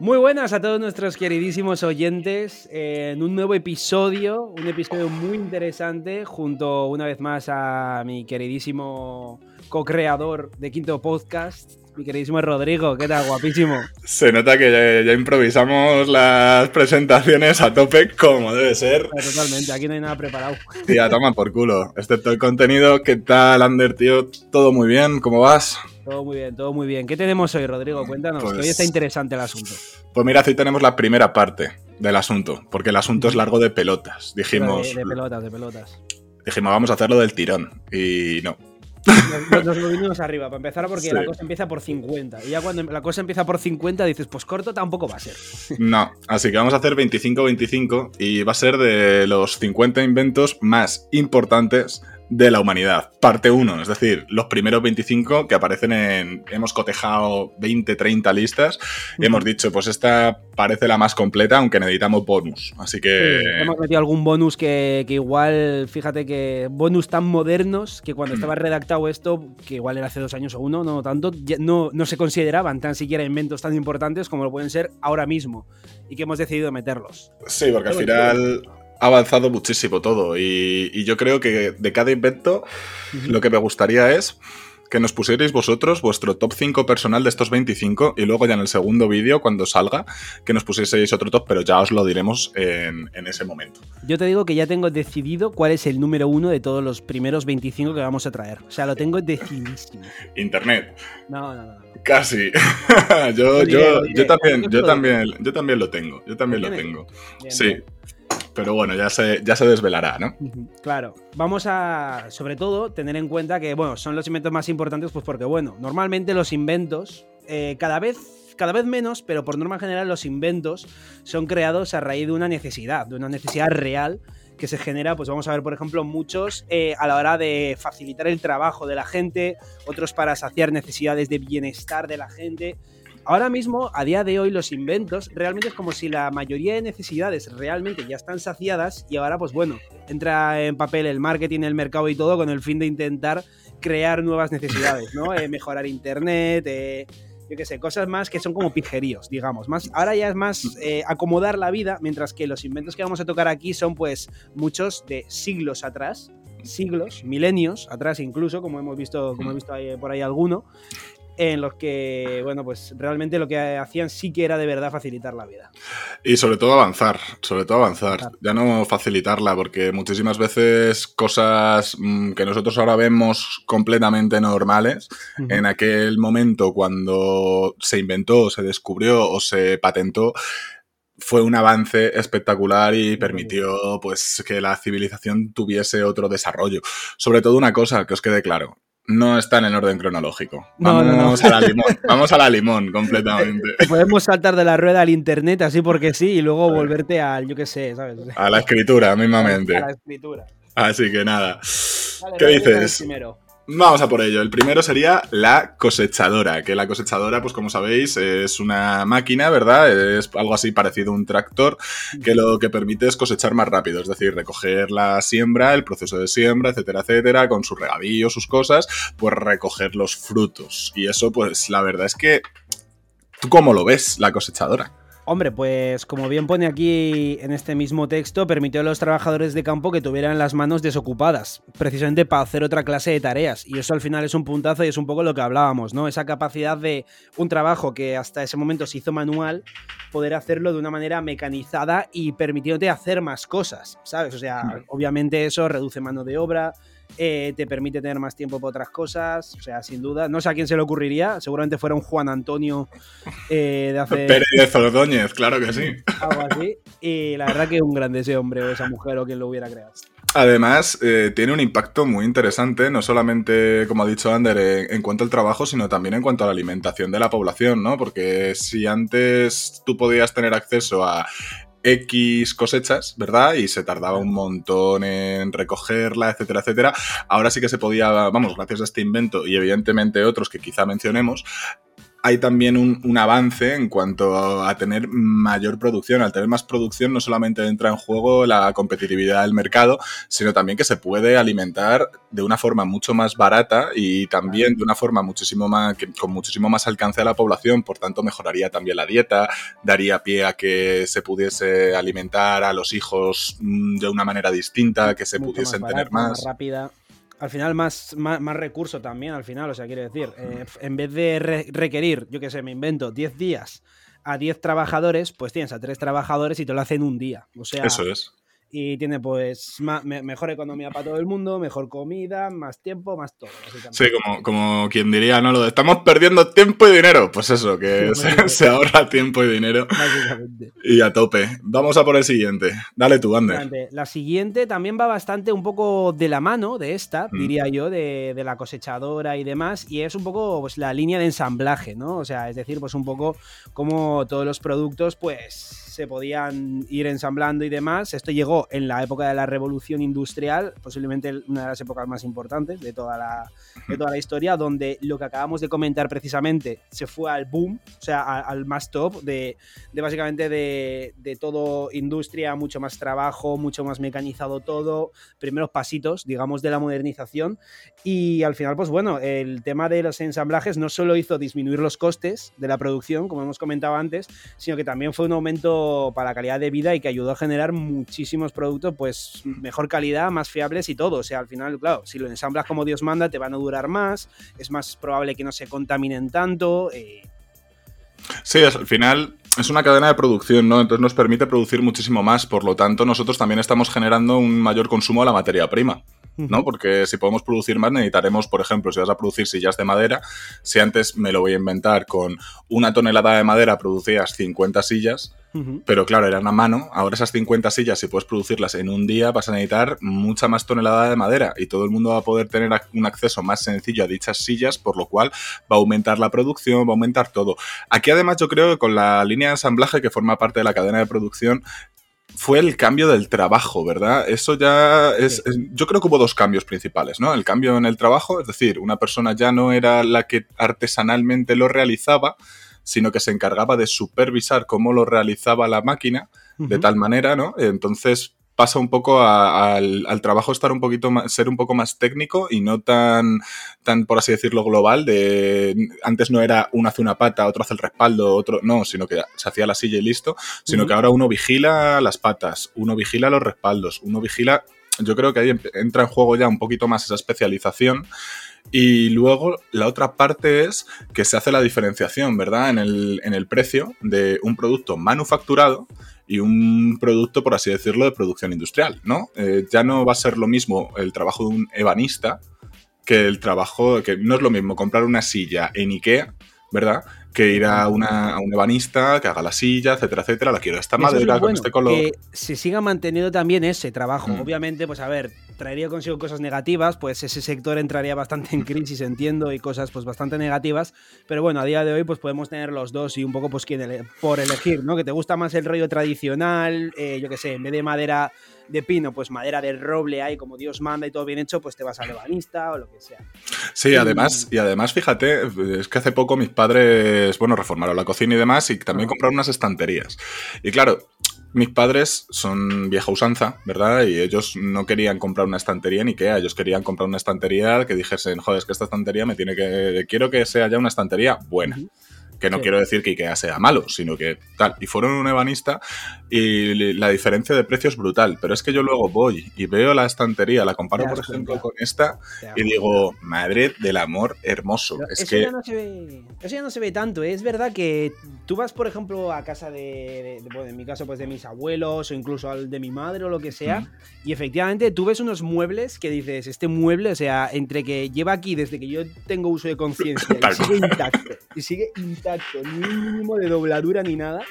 Muy buenas a todos nuestros queridísimos oyentes eh, en un nuevo episodio, un episodio muy interesante junto una vez más a mi queridísimo co-creador de Quinto Podcast, mi queridísimo Rodrigo. ¿Qué tal? Guapísimo. Se nota que ya, improvisamos las presentaciones a tope como debe ser. Totalmente, aquí no hay nada preparado. Tía, toma por culo. Excepto el contenido. ¿Qué tal, Ander, tío? ¿Todo muy bien? ¿Cómo vas? Todo muy bien, todo muy bien. ¿Qué tenemos hoy, Rodrigo? Cuéntanos, que hoy está pues interesante el asunto. Pues mira, hoy tenemos la primera parte del asunto, porque el asunto es largo de pelotas. Dijimos. De, pelotas, de pelotas. Dijimos, vamos a hacerlo del tirón. Y no. Nos, lo vinimos arriba, para empezar, porque la cosa empieza por 50. Y ya cuando la cosa empieza por 50, dices, pues corto tampoco va a ser. No, así que vamos a hacer 25-25 y va a ser de los 50 inventos más importantes de la humanidad. Parte 1, es decir, los primeros 25 que aparecen en... Hemos cotejado 20, 30 listas y hemos dicho, pues esta parece la más completa, aunque necesitamos bonus. Así que... hemos metido algún bonus que, igual, fíjate que bonus tan modernos que cuando estaba redactado esto, que igual era hace dos años o uno, no tanto, no, no se consideraban tan siquiera inventos tan importantes como lo pueden ser ahora mismo y que hemos decidido meterlos. Sí, porque al final ha avanzado muchísimo todo y, yo creo que de cada invento lo que me gustaría es que nos pusierais vosotros vuestro top 5 personal de estos 25 y luego ya en el segundo vídeo, cuando salga, que nos pusieseis otro top, pero ya os lo diremos en, ese momento. Yo te digo que ya tengo decidido cuál es el número uno de todos los primeros 25 que vamos a traer. O sea, lo tengo decidísimo. Internet. No, no, no. Casi. yo, yo, yo, también, yo también, yo también lo tengo. Yo también lo tengo. Sí. Pero bueno, ya se, ya se desvelará, ¿no? Claro. Vamos a, sobre todo, tener en cuenta que, bueno, son los inventos más importantes, pues porque, bueno, normalmente los inventos, eh, cada vez cada vez menos, pero por norma general los inventos son creados a raíz de una necesidad, de una necesidad real que se genera, pues vamos a ver, por ejemplo, muchos eh, a la hora de facilitar el trabajo de la gente, otros para saciar necesidades de bienestar de la gente ahora mismo, a día de hoy, los inventos realmente es como si la mayoría de necesidades realmente ya están saciadas y ahora, pues bueno, entra en papel el marketing, el mercado y todo con el fin de intentar crear nuevas necesidades, ¿no? Eh, mejorar internet, eh, yo qué sé, cosas más que son como pijeríos, digamos. Más, ahora ya es más eh, acomodar la vida, mientras que los inventos que vamos a tocar aquí son pues muchos de siglos atrás, siglos, milenios atrás incluso, como hemos visto, como he visto por ahí alguno, en los que, bueno, pues realmente lo que hacían sí que era de verdad facilitar la vida. Y sobre todo avanzar, sobre todo avanzar, ya no facilitarla, porque muchísimas veces cosas mm, que nosotros ahora vemos completamente normales, en aquel momento cuando se inventó, se descubrió o se patentó, fue un avance espectacular y permitió pues que la civilización tuviese otro desarrollo. Sobre todo una cosa que os quede claro, no están en orden cronológico. Vamos a la limón, vamos a la limón completamente. Podemos saltar de la rueda al internet así porque sí y luego volverte al, yo qué sé, ¿sabes? A la escritura, mismamente. A la escritura. Así que nada. ¿Qué dices? Primero. Vamos a por ello. El primero sería la cosechadora, que la cosechadora, pues como sabéis, es una máquina, ¿verdad? Es algo así parecido a un tractor, que lo que permite es cosechar más rápido, es decir, recoger la siembra, el proceso de siembra, etcétera, etcétera, con su regadío, sus cosas, pues recoger los frutos. Y eso, pues la verdad es que... ¿Tú cómo lo ves, la cosechadora? Hombre, pues como bien pone aquí en este mismo texto, permitió a los trabajadores de campo que tuvieran las manos desocupadas, precisamente para hacer otra clase de tareas. Y eso al final es un puntazo y es un poco lo que hablábamos, ¿no? Esa capacidad de un trabajo que hasta ese momento se hizo manual, poder hacerlo de una manera mecanizada y permitiéndote hacer más cosas, ¿sabes? O sea, obviamente eso reduce mano de obra, eh, te permite tener más tiempo para otras cosas, o sea, sin duda. No sé a quién se le ocurriría, seguramente fuera un Juan Antonio eh, de hace... Pérez Ordóñez, claro que sí. Algo así. Y la verdad que es un grande ese hombre o esa mujer o quien lo hubiera creado. Además, eh, tiene un impacto muy interesante, no solamente, como ha dicho Ander, en, cuanto al trabajo, sino también en cuanto a la alimentación de la población, ¿no? Porque si antes tú podías tener acceso a X cosechas, ¿verdad? Y se tardaba un montón en recogerla, etcétera, etcétera. Ahora sí que se podía, vamos, gracias a este invento y evidentemente otros que quizá mencionemos, hay también un, avance en cuanto a tener mayor producción. Al tener más producción no solamente entra en juego la competitividad del mercado, sino también que se puede alimentar de una forma mucho más barata y también de una forma muchísimo más, con muchísimo más alcance a la población. Por tanto, mejoraría también la dieta, daría pie a que se pudiese alimentar a los hijos mm, de una manera distinta, que se pudiesen tener más. más rápida al final más, más, recurso también, al final, o sea, quiere decir, eh, en vez de requerir, yo qué sé, me invento 10 días a 10 trabajadores, pues tienes a 3 trabajadores y te lo hacen un día. O sea, Eso es y tiene pues mejor economía para todo el mundo, mejor comida, más tiempo, más todo. Sí, como, como quien diría, ¿no? Lo de estamos perdiendo tiempo y dinero. Pues eso, que se, ahorra tiempo y dinero. Y a tope. Vamos a por el siguiente. Dale tú, Ander. La siguiente también va bastante un poco de la mano de esta, mm. diría yo, de, de, la cosechadora y demás. Y es un poco pues la línea de ensamblaje, ¿no? O sea, es decir, pues un poco como todos los productos, pues se podían ir ensamblando y demás. Esto llegó en la época de la revolución industrial, posiblemente una de las épocas más importantes de toda la, de toda la historia, donde lo que acabamos de comentar precisamente se fue al boom, o sea, al más top de, de básicamente de, de, todo industria, mucho más trabajo, mucho más mecanizado todo, primeros pasitos, digamos, de la modernización. Y al final, pues bueno, el tema de los ensamblajes no solo hizo disminuir los costes de la producción, como hemos comentado antes, sino que también fue un aumento para la calidad de vida y que ayudó a generar muchísimos productos, pues mejor calidad, más fiables y todo. O sea, al final, claro, si lo ensamblas como Dios manda, te van a durar más, es más probable que no se contaminen tanto. Eh. Sí, al final es una cadena de producción, ¿no? Entonces nos permite producir muchísimo más, por lo tanto nosotros también estamos generando un mayor consumo de la materia prima. ¿No? Porque si podemos producir más, necesitaremos, por ejemplo, si vas a producir sillas de madera, si antes me lo voy a inventar con una tonelada de madera producías 50 sillas, pero claro, eran a mano, ahora esas 50 sillas, si puedes producirlas en un día, vas a necesitar mucha más tonelada de madera y todo el mundo va a poder tener un acceso más sencillo a dichas sillas, por lo cual va a aumentar la producción, va a aumentar todo. Aquí además yo creo que con la línea de ensamblaje que forma parte de la cadena de producción, fue el cambio del trabajo, ¿verdad? Eso ya es, Yo creo que hubo dos cambios principales, ¿no? El cambio en el trabajo, es decir, una persona ya no era la que artesanalmente lo realizaba, sino que se encargaba de supervisar cómo lo realizaba la máquina, de tal manera, ¿no? Entonces pasa un poco al, trabajo estar un poquito más, ser un poco más técnico y no tan, tan, por así decirlo, global, de antes no era uno hace una pata, otro hace el respaldo, otro, no, sino que se hacía la silla y listo, sino que ahora uno vigila las patas, uno vigila los respaldos, uno vigila, yo creo que ahí entra en juego ya un poquito más esa especialización. Y luego la otra parte es que se hace la diferenciación, ¿verdad? En el, en el precio de un producto manufacturado y un producto, por así decirlo, de producción industrial, ¿no? Eh, ya no va a ser lo mismo el trabajo de un ebanista que el trabajo, que no es lo mismo comprar una silla en Ikea, ¿verdad? Que ir a, una, a un ebanista que haga la silla, etcétera, etcétera, la quiero esta madera con este color. Que se siga manteniendo también ese trabajo. Mm. Obviamente, pues a ver, traería consigo cosas negativas, pues ese sector entraría bastante en crisis, entiendo, y cosas pues bastante negativas, pero bueno, a día de hoy pues podemos tener los dos y un poco pues por elegir, ¿no? Que te gusta más el rollo tradicional, eh, yo qué sé, en vez de madera de pino, pues madera de roble hay como Dios manda y todo bien hecho, pues te vas a lebanista o lo que sea. Sí, además, y además, fíjate, es que hace poco mis padres, bueno, reformaron la cocina y demás y también compraron unas estanterías. Y claro, mis padres son vieja usanza, ¿verdad? Y ellos no querían comprar una estantería ni qué, ellos querían comprar una estantería que dijesen, joder, es que esta estantería me tiene que. Quiero que sea ya una estantería buena. Que no quiero decir que IKEA sea malo, sino que tal. Y fueron un ebanista y la diferencia de precio es brutal. Pero es que yo luego voy y veo la estantería, la comparo, por ejemplo, con esta y digo, madre del amor hermoso. es eso, que... ya no se ve, eso ya no se ve tanto. Es verdad que tú vas, por ejemplo, a casa de, en mi caso, pues de mis abuelos o incluso al de mi madre o lo que sea, y efectivamente tú ves unos muebles que dices, este mueble, o sea, entre que lleva aquí desde que yo tengo uso de conciencia y sigue intacto, y sigue intacto ni un mínimo de dobladura ni nada.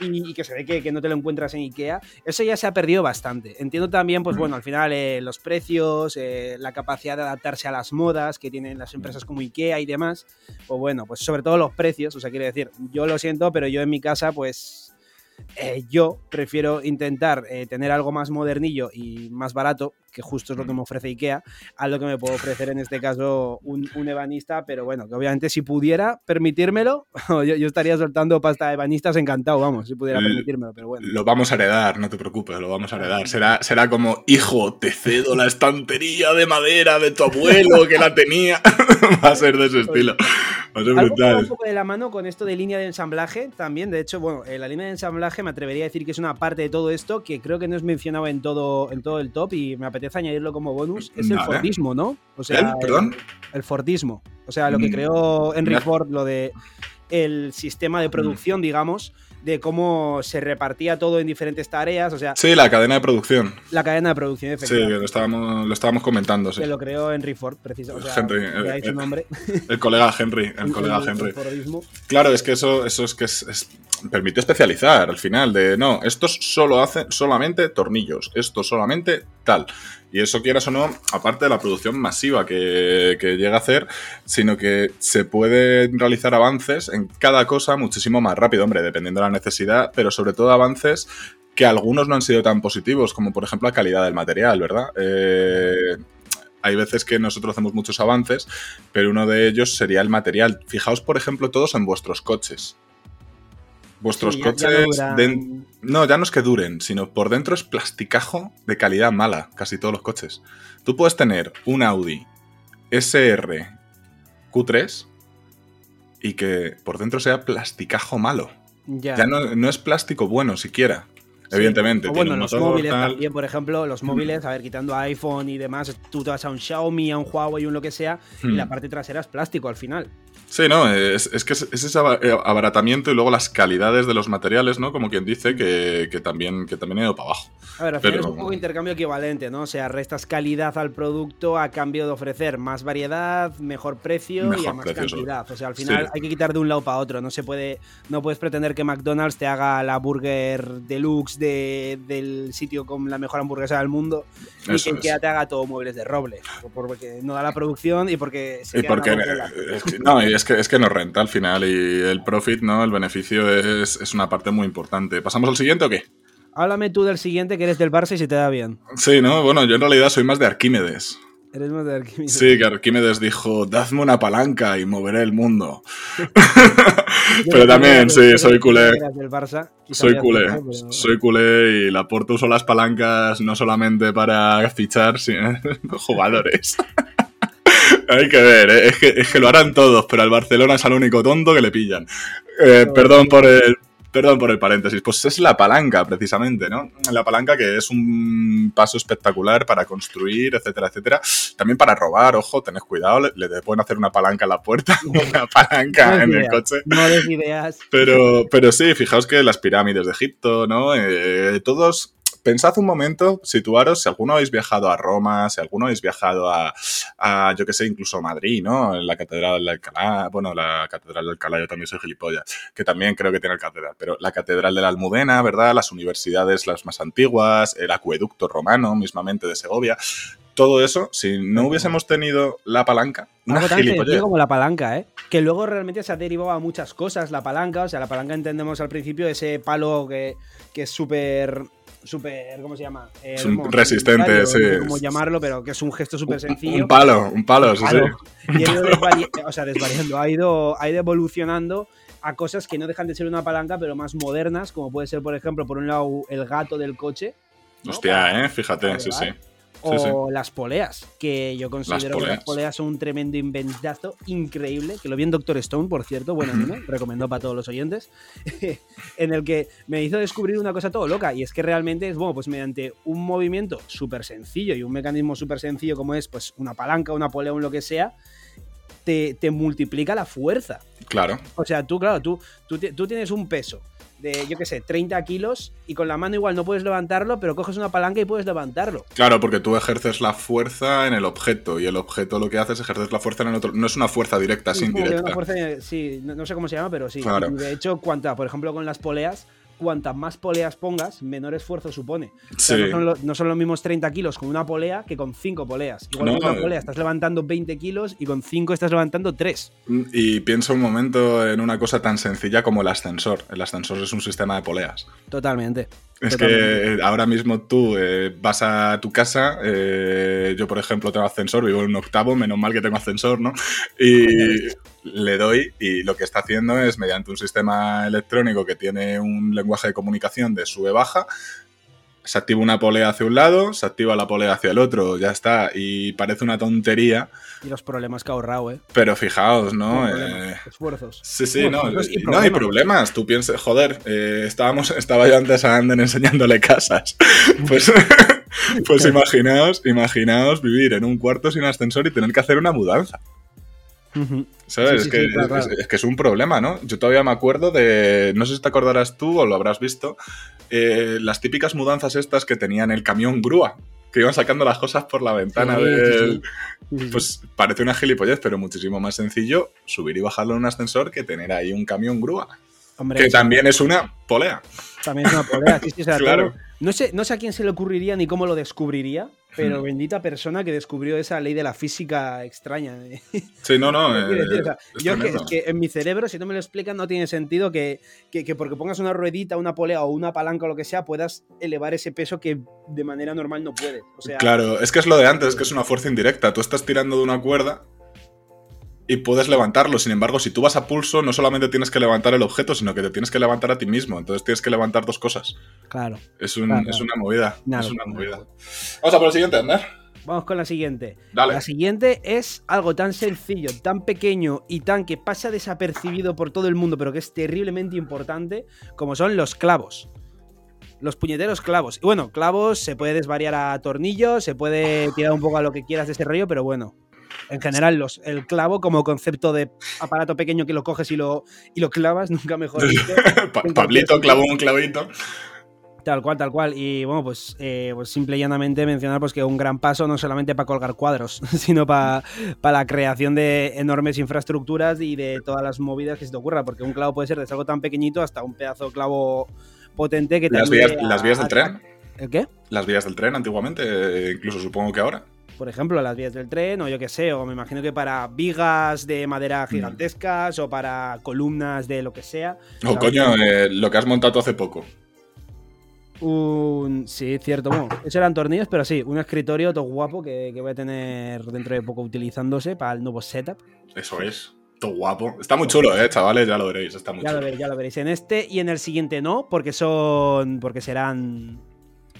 Y, que se ve que, no te lo encuentras en Ikea. Eso ya se ha perdido bastante. Entiendo también, pues bueno, al final eh, los precios, eh, la capacidad de adaptarse a las modas que tienen las empresas como Ikea y demás. Pues bueno, pues sobre todo los precios, o sea, quiere decir, yo lo siento, pero yo en mi casa, pues Eh, yo prefiero intentar eh, tener algo más modernillo y más barato, que justo es lo que me ofrece IKEA, a lo que me puedo ofrecer en este caso un, un ebanista, pero bueno, que obviamente si pudiera permitírmelo, yo, yo, estaría soltando pasta de ebanistas encantado, vamos, si pudiera permitírmelo, pero bueno. Lo vamos a heredar, no te preocupes, lo vamos a heredar. Será, será como, hijo, te cedo la estantería de madera de tu abuelo que la tenía. Va a ser de ese estilo. Va a ser brutal. un poco de la mano con esto de línea de ensamblaje también, de hecho, bueno, la línea de ensamblaje me atrevería a decir que es una parte de todo esto que creo que no es mencionado en todo, en todo el top y me apetece añadirlo como bonus, es el Fordismo, ¿no? O sea, ¿El? ¿Perdón? El, Fordismo. O sea, lo que creó Henry Ford, lo de el sistema de producción, digamos, de cómo se repartía todo en diferentes tareas. O sea, sí, la cadena de producción. La cadena de producción, efectivamente. Sí, lo estábamos, lo estábamos comentando. Sí. Que lo creó Henry Ford, precisamente. O sea, Henry, el, el, nombre. el, colega Henry. El, colega Henry. claro, es que eso, eso es que es, es, permite especializar al final. De no, estos solo hacen solamente tornillos, esto solamente tal. Y eso, quieras o no, aparte de la producción masiva que, que, llega a hacer, sino que se pueden realizar avances en cada cosa muchísimo más rápido, hombre, dependiendo de la necesidad, pero sobre todo avances que algunos no han sido tan positivos, como por ejemplo la calidad del material, ¿verdad? Eh, hay veces que nosotros hacemos muchos avances, pero uno de ellos sería el material. Fijaos, por ejemplo, todos en vuestros coches. Vuestros sí, coches. Ya no, de... no, ya no es que duren, sino por dentro es plasticajo de calidad mala, casi todos los coches. Tú puedes tener un Audi SR Q3 y que por dentro sea plasticajo malo. Ya, ya no, no, es plástico bueno siquiera. Evidentemente. O bueno, los motor, móviles tal. también, por ejemplo, los móviles, a ver, quitando iPhone y demás, tú te vas a un Xiaomi, a un Huawei, un lo que sea, hmm. y la parte trasera es plástico al final. Sí, no, es, es que es, es, ese abaratamiento y luego las calidades de los materiales, ¿no? Como quien dice, que, que también, que también ha ido para abajo. A ver, al final Pero, es un poco intercambio equivalente, ¿no? O sea, restas calidad al producto a cambio de ofrecer más variedad, mejor precio mejor y a más precio, cantidad. O sea, al final sí. hay que quitar de un lado para otro. No se puede, no puedes pretender que McDonald's te haga la burger deluxe de, del sitio con la mejor hamburguesa del mundo y que es. IKEA te haga todo muebles de roble. Porque no da la producción y porque se Y porque, es que- no, y es que, es que nos renta al final y el profit, ¿no? El beneficio es, es una parte muy importante. ¿Pasamos al siguiente o qué? Háblame tú del siguiente que eres del Barça y se te da bien. Sí, ¿no? Bueno, yo en realidad soy más de Arquímedes. Eres más de Arquímedes. Sí, que Arquímedes dijo, dadme una palanca y moveré el mundo. Pero también, sí, soy culé. Soy culé, soy culé y la Porto usó las palancas no solamente para fichar sino jugadores. Hay que ver, ¿eh? es, que, es que lo harán todos, pero al Barcelona es el único tonto que le pillan. Eh, perdón por el, Perdón por el paréntesis, pues es la palanca precisamente, ¿no? La palanca que es un paso espectacular para construir, etcétera, etcétera. También para robar, ojo, tened cuidado, le, le pueden hacer una palanca en la puerta, una palanca No en el coche. No des ideas. Pero, pero sí, fijaos que las pirámides de Egipto, ¿no? Eh, todos. Pensad un momento, situaros, si alguno habéis viajado a Roma, si alguno habéis viajado a, a yo que sé, incluso a Madrid, ¿no? En la Catedral de Alcalá, bueno, la Catedral de Alcalá, yo también soy gilipollas, que también creo que tiene el catedral, pero la Catedral de la Almudena, ¿verdad? Las universidades las más antiguas, el acueducto romano, mismamente de Segovia, todo eso, si no hubiésemos tenido la palanca, una Algo tan sencillo gilipollez. como la palanca, ¿eh? Que luego realmente se ha derivado a muchas cosas la palanca. O sea, la palanca entendemos al principio ese palo que, que es súper. Súper. ¿Cómo se llama? Eh, Es un como- resistente, no sé sí. cómo llamarlo, pero que es un gesto súper sencillo. Un palo, un palo, sí, Palo. sí. Y ha ido o sea, desvariando, ha ido, ha ido evolucionando a cosas que no dejan de ser una palanca, pero más modernas, como puede ser, por ejemplo, por un lado, el gato del coche. ¿no? Hostia, eh, fíjate, sí, sí. O Sí, sí. las poleas, que yo considero que poleas. las poleas son un tremendo inventazo increíble, que lo vi en Doctor Stone, por cierto, bueno, ¿no? recomendó para todos los oyentes, en el que me hizo descubrir una cosa todo loca, y es que realmente es, bueno, pues mediante un movimiento súper sencillo y un mecanismo súper sencillo como es, pues una palanca, una polea, un lo que sea, te, te multiplica la fuerza. Claro. O sea, tú, claro, tú, tú, tú tienes un peso de, yo qué sé, 30 kilos y con la mano igual no puedes levantarlo, pero coges una palanca y puedes levantarlo. Claro, porque tú ejerces la fuerza en el objeto y el objeto lo que hace es ejercer la fuerza en el otro. No es una fuerza directa, es indirecta. una fuerza, sí, no, no sé cómo se llama, pero sí. Claro. De hecho, cuanta, por ejemplo, con las poleas, cuantas más poleas pongas, menor esfuerzo supone. Sí. no, son lo- no son los mismos 30 kilos con una polea que con 5 poleas. Igual No, con una eh. polea estás levantando 20 kilos y con 5 estás levantando 3. Y piensa un momento en una cosa tan sencilla como el ascensor. El ascensor es un sistema de poleas. Totalmente. Es Totalmente. que ahora mismo tú eh, vas a tu casa, eh, yo por ejemplo tengo ascensor, vivo en un octavo, menos mal que tengo ascensor, ¿no? Y le doy y lo que está haciendo es mediante un sistema electrónico que tiene un lenguaje de comunicación de sube-baja, se activa una polea hacia un lado, se activa la polea hacia el otro, ya está, y parece una tontería, Y los problemas que ha ahorrado, ¿eh? pero fijaos, ¿no? Eh, esfuerzos. Sí, sí, no, y no hay problemas. Tú piensas, joder, eh, estábamos, estaba yo antes a Anden enseñándole casas. Pues, pues imaginaos, imaginaos vivir en un cuarto sin ascensor y tener que hacer una mudanza. ¿Sabes? Sí, sí, es, que, sí, claro, es- claro. es que es un problema, ¿no? Yo todavía me acuerdo de, no sé si te acordarás tú o lo habrás visto, eh, las típicas mudanzas estas que tenían el camión grúa, que iban sacando las cosas por la ventana Sí, del... sí. Sí. Pues parece una gilipollez, pero muchísimo más sencillo subir y bajarlo en un ascensor que tener ahí un camión grúa. Hombre, Que también es una polea. también es una polea. Sí, sí, o sea, Claro. todo- no, sé, no sé a quién se le ocurriría ni cómo lo descubriría, pero bendita persona que descubrió esa ley de la física extraña. Sí, no, no. Eh, decir, o sea, es yo es que, tremendo. es que en mi cerebro, si no me lo explican, no tiene sentido que, que- que porque pongas una ruedita, una polea o una palanca o lo que sea, puedas elevar ese peso que de manera normal no puedes. O sea, Claro, es que es lo de antes, es que es una fuerza indirecta. Tú estás tirando de una cuerda y puedes levantarlo. Sin embargo, si tú vas a pulso, no solamente tienes que levantar el objeto, sino que te tienes que levantar a ti mismo. Entonces tienes que levantar dos cosas. claro. Es, un- Claro, es claro. una movida. Nada, es una movida. Vamos a por el siguiente, Ander. Vamos con la siguiente. Dale. La siguiente es algo tan sencillo, tan pequeño y tan que pasa desapercibido por todo el mundo, pero que es terriblemente importante, como son los clavos. Los puñeteros clavos. Y bueno, clavos se puede desvariar a tornillos, se puede tirar un poco a lo que quieras de ese rollo, pero bueno. En general, los, el clavo como concepto de aparato pequeño que lo coges y lo, y lo clavas, nunca mejor. Pa- Pablito clavó un clavito. Tal cual, tal cual. Y bueno, pues, eh, pues simple y llanamente mencionar pues, que un gran paso no solamente para colgar cuadros, sino para la creación de enormes infraestructuras y de todas las movidas que se te ocurra. Porque un clavo puede ser desde algo tan pequeñito hasta un pedazo de clavo potente que te Las vías, a- las vías del a- tren. ¿El qué? Las vías del tren antiguamente, eh, incluso supongo que ahora. Por ejemplo, las vías del tren, o yo qué sé, o me imagino que para vigas de madera Mm. gigantescas, o para columnas de lo que sea. O coño, eh, lo que has montado hace poco. Un. Sí, cierto. Bueno, eso eran tornillos, pero sí, un escritorio todo guapo que, que voy a tener dentro de poco utilizándose para el nuevo setup. Eso es. Todo guapo. Está muy chulo, eh, chavales, ya lo veréis. Está muy Ya lo chulo. veréis, ya lo veréis. En este y en el siguiente no, porque son. porque serán.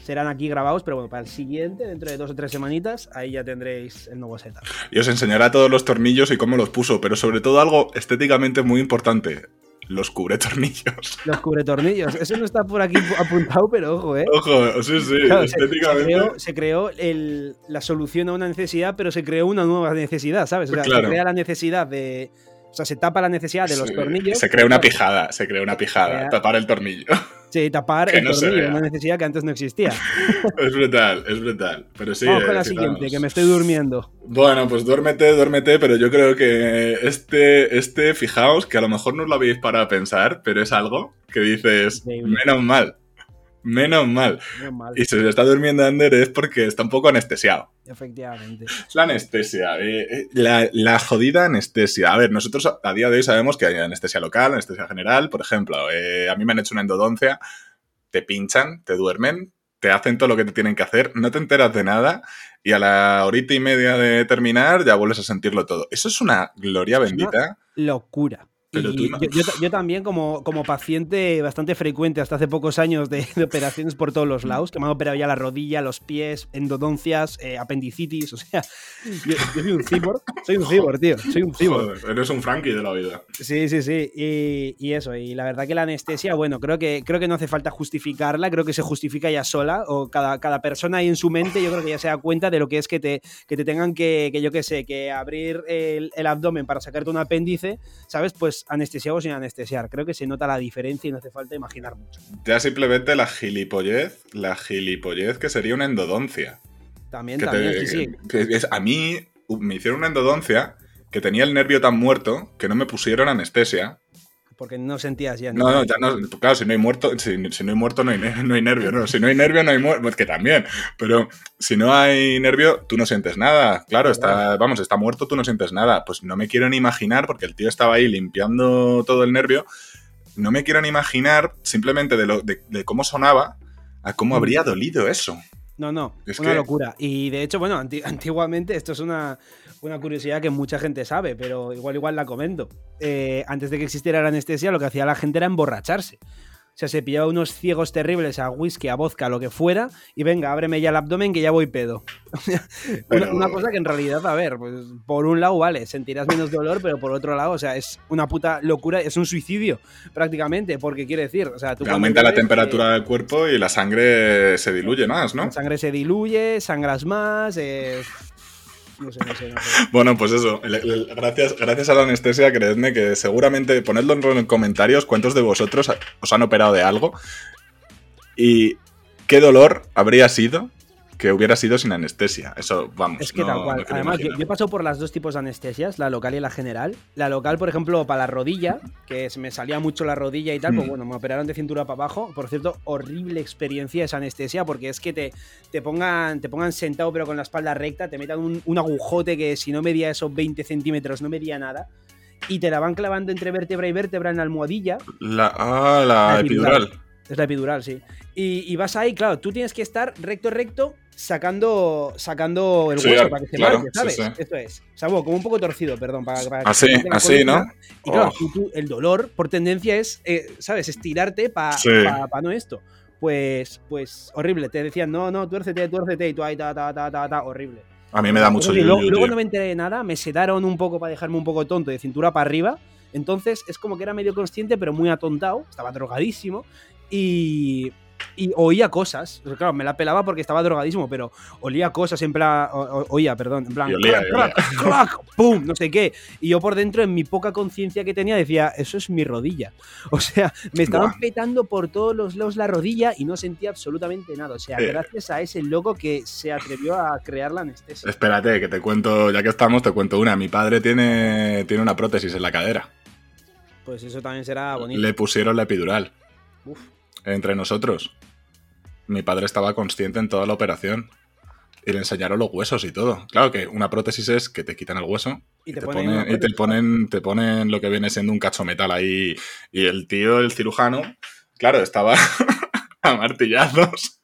Serán aquí grabados, pero bueno, para el siguiente, dentro de dos o tres semanitas, ahí ya tendréis el nuevo setup. Y os enseñará todos los tornillos y cómo los puso, pero sobre todo algo estéticamente muy importante. Los cubretornillos. Los cubretornillos. Eso no está por aquí apuntado, pero ojo, eh. Ojo, sí, sí, Claro, se, se estéticamente. creó, se creó el- la solución a una necesidad, pero se creó una nueva necesidad, ¿sabes? O sea, Claro. se crea la necesidad de. O sea, se tapa la necesidad de los Sí, tornillos. Se crea una pijada, se crea una pijada. Tapar el tornillo. Sí, tapar que el no tornillo, una necesidad que antes no existía. es brutal, es brutal. Pero sí, Vamos con eh, la siguiente, que me estoy durmiendo. Bueno, pues duérmete, duérmete, pero yo creo que este, este, fijaos, que a lo mejor no lo habéis para pensar, pero es algo que dices, Increíble. menos mal, menos mal. Muy mal, Y si se está durmiendo Ander es porque está un poco anestesiado. efectivamente. Es la anestesia, eh, eh, la, la jodida anestesia. A ver, nosotros a- día de hoy sabemos que hay anestesia local, anestesia general. Por ejemplo, eh, a mí me han hecho una endodoncia, te pinchan, te duermen, te hacen todo lo que te tienen que hacer, no te enteras de nada y a la horita y media de terminar ya vuelves a sentirlo todo. Eso es una gloria Es una- bendita. Locura. Pero tú yo, yo ta- yo también, como, como paciente bastante frecuente hasta hace pocos años de, de operaciones por todos los lados, que me han operado ya la rodilla, los pies, endodoncias, eh, apendicitis, o sea, yo, yo soy un cyborg, soy un cyborg, tío, soy un cyborg. Joder, eres un Frankie de la vida. Sí, sí, sí. Y, y eso, y la verdad que la anestesia, bueno, creo que, creo que no hace falta justificarla, creo que se justifica ya sola, o cada, cada persona ahí en su mente, yo creo que ya se da cuenta de lo que es que te, que te tengan que, que yo qué sé, que abrir el, el abdomen para sacarte un apéndice, ¿sabes? Pues anestesiado o sin anestesiar. Creo que se nota la diferencia y no hace falta imaginar mucho. Ya simplemente la gilipollez, la gilipollez que sería una endodoncia. También, Que también, te- sí, sí. que es- a mí me hicieron una endodoncia que tenía el nervio tan muerto que no me pusieron anestesia porque no sentías ya. No, no, ya no. Claro, si no hay muerto, si, no hay muerto, no hay, no hay nervio, ¿no? Si no hay nervio, no hay muerto. Pues que también. Pero si no hay nervio, tú no sientes nada. Claro, está, vamos, está muerto, tú no sientes nada. Pues no me quiero ni imaginar, porque el tío estaba ahí limpiando todo el nervio. No me quiero ni imaginar simplemente de, lo, de, cómo sonaba a cómo mm. habría dolido eso. No, no, es una locura. Y de hecho, bueno, antiguamente esto es una, una curiosidad que mucha gente sabe, pero igual igual la comento. Eh, antes de que existiera la anestesia, lo que hacía la gente era emborracharse. O sea, se pillaba unos ciegos terribles a whisky, a vodka, lo que fuera, y venga, ábreme ya el abdomen que ya voy pedo. una, cosa que en realidad, a ver, pues por un lado, vale, sentirás menos dolor, pero por otro lado, o sea, es una puta locura, es un suicidio prácticamente, porque quiere decir, o sea, tú aumenta la temperatura del cuerpo y la sangre se diluye más, ¿no? La sangre se diluye, sangras más, eh, Bueno, pues eso. Gracias, gracias a la anestesia, creedme que seguramente, ponedlo en comentarios, cuántos de vosotros os han operado de algo y qué dolor habría sido que hubiera sido sin anestesia. Eso, vamos. Es que tal cual. Además, yo, he pasado por las dos tipos de anestesias, la local y la general. La local, por ejemplo, para la rodilla, que me salía mucho la rodilla y tal, pues mm. bueno, me operaron de cintura para abajo. Por cierto, horrible experiencia esa anestesia, porque es que te, te, pongan, te pongan sentado pero con la espalda recta, te metan un, agujote que si no medía esos 20 centímetros no medía nada y te la van clavando entre vértebra y vértebra en la almohadilla. La, ah, la, epidural. Es la epidural, sí. Y, y, vas ahí, claro, tú tienes que estar recto, recto, sacando, sacando el hueso para que se marque, ¿sabes? Esto es. O sea, como un poco torcido, perdón. Para, así, así, ¿no? Y claro, oh. el dolor, por tendencia, es, eh, ¿sabes? Estirarte para no esto. Pues, pues, horrible. Te decían, no, no, tuércete, tuércete, y tú ahí, ta, ta, ta, ta, ta, horrible. A mí me da mucho luego, luego no me enteré de nada, me sedaron un poco para dejarme un poco tonto de cintura para arriba. Entonces es como que era medio consciente, pero muy atontado, estaba drogadísimo. Y, y oía cosas. Claro, me la pelaba porque estaba drogadísimo, pero olía cosas en plan. oía, perdón, en plan. ¡Pum! No sé qué. Y yo por dentro, en mi poca conciencia que tenía, decía, eso es mi rodilla. O sea, me estaban petando por todos los lados la rodilla y no sentía absolutamente nada. O sea, gracias a ese loco que se atrevió a crear la anestesia. Espérate, que te cuento, ya que estamos, te cuento una. Mi padre tiene, tiene una prótesis en la cadera. Pues eso también será bonito. Le pusieron la epidural. Uf entre nosotros. Mi padre estaba consciente en toda la operación. Y le enseñaron los huesos y todo. Claro que una prótesis es que te quitan el hueso y, te, ponen, y te, ponen, te ponen lo que viene siendo un cacho metal ahí. Y el tío, el cirujano, claro, estaba a martillazos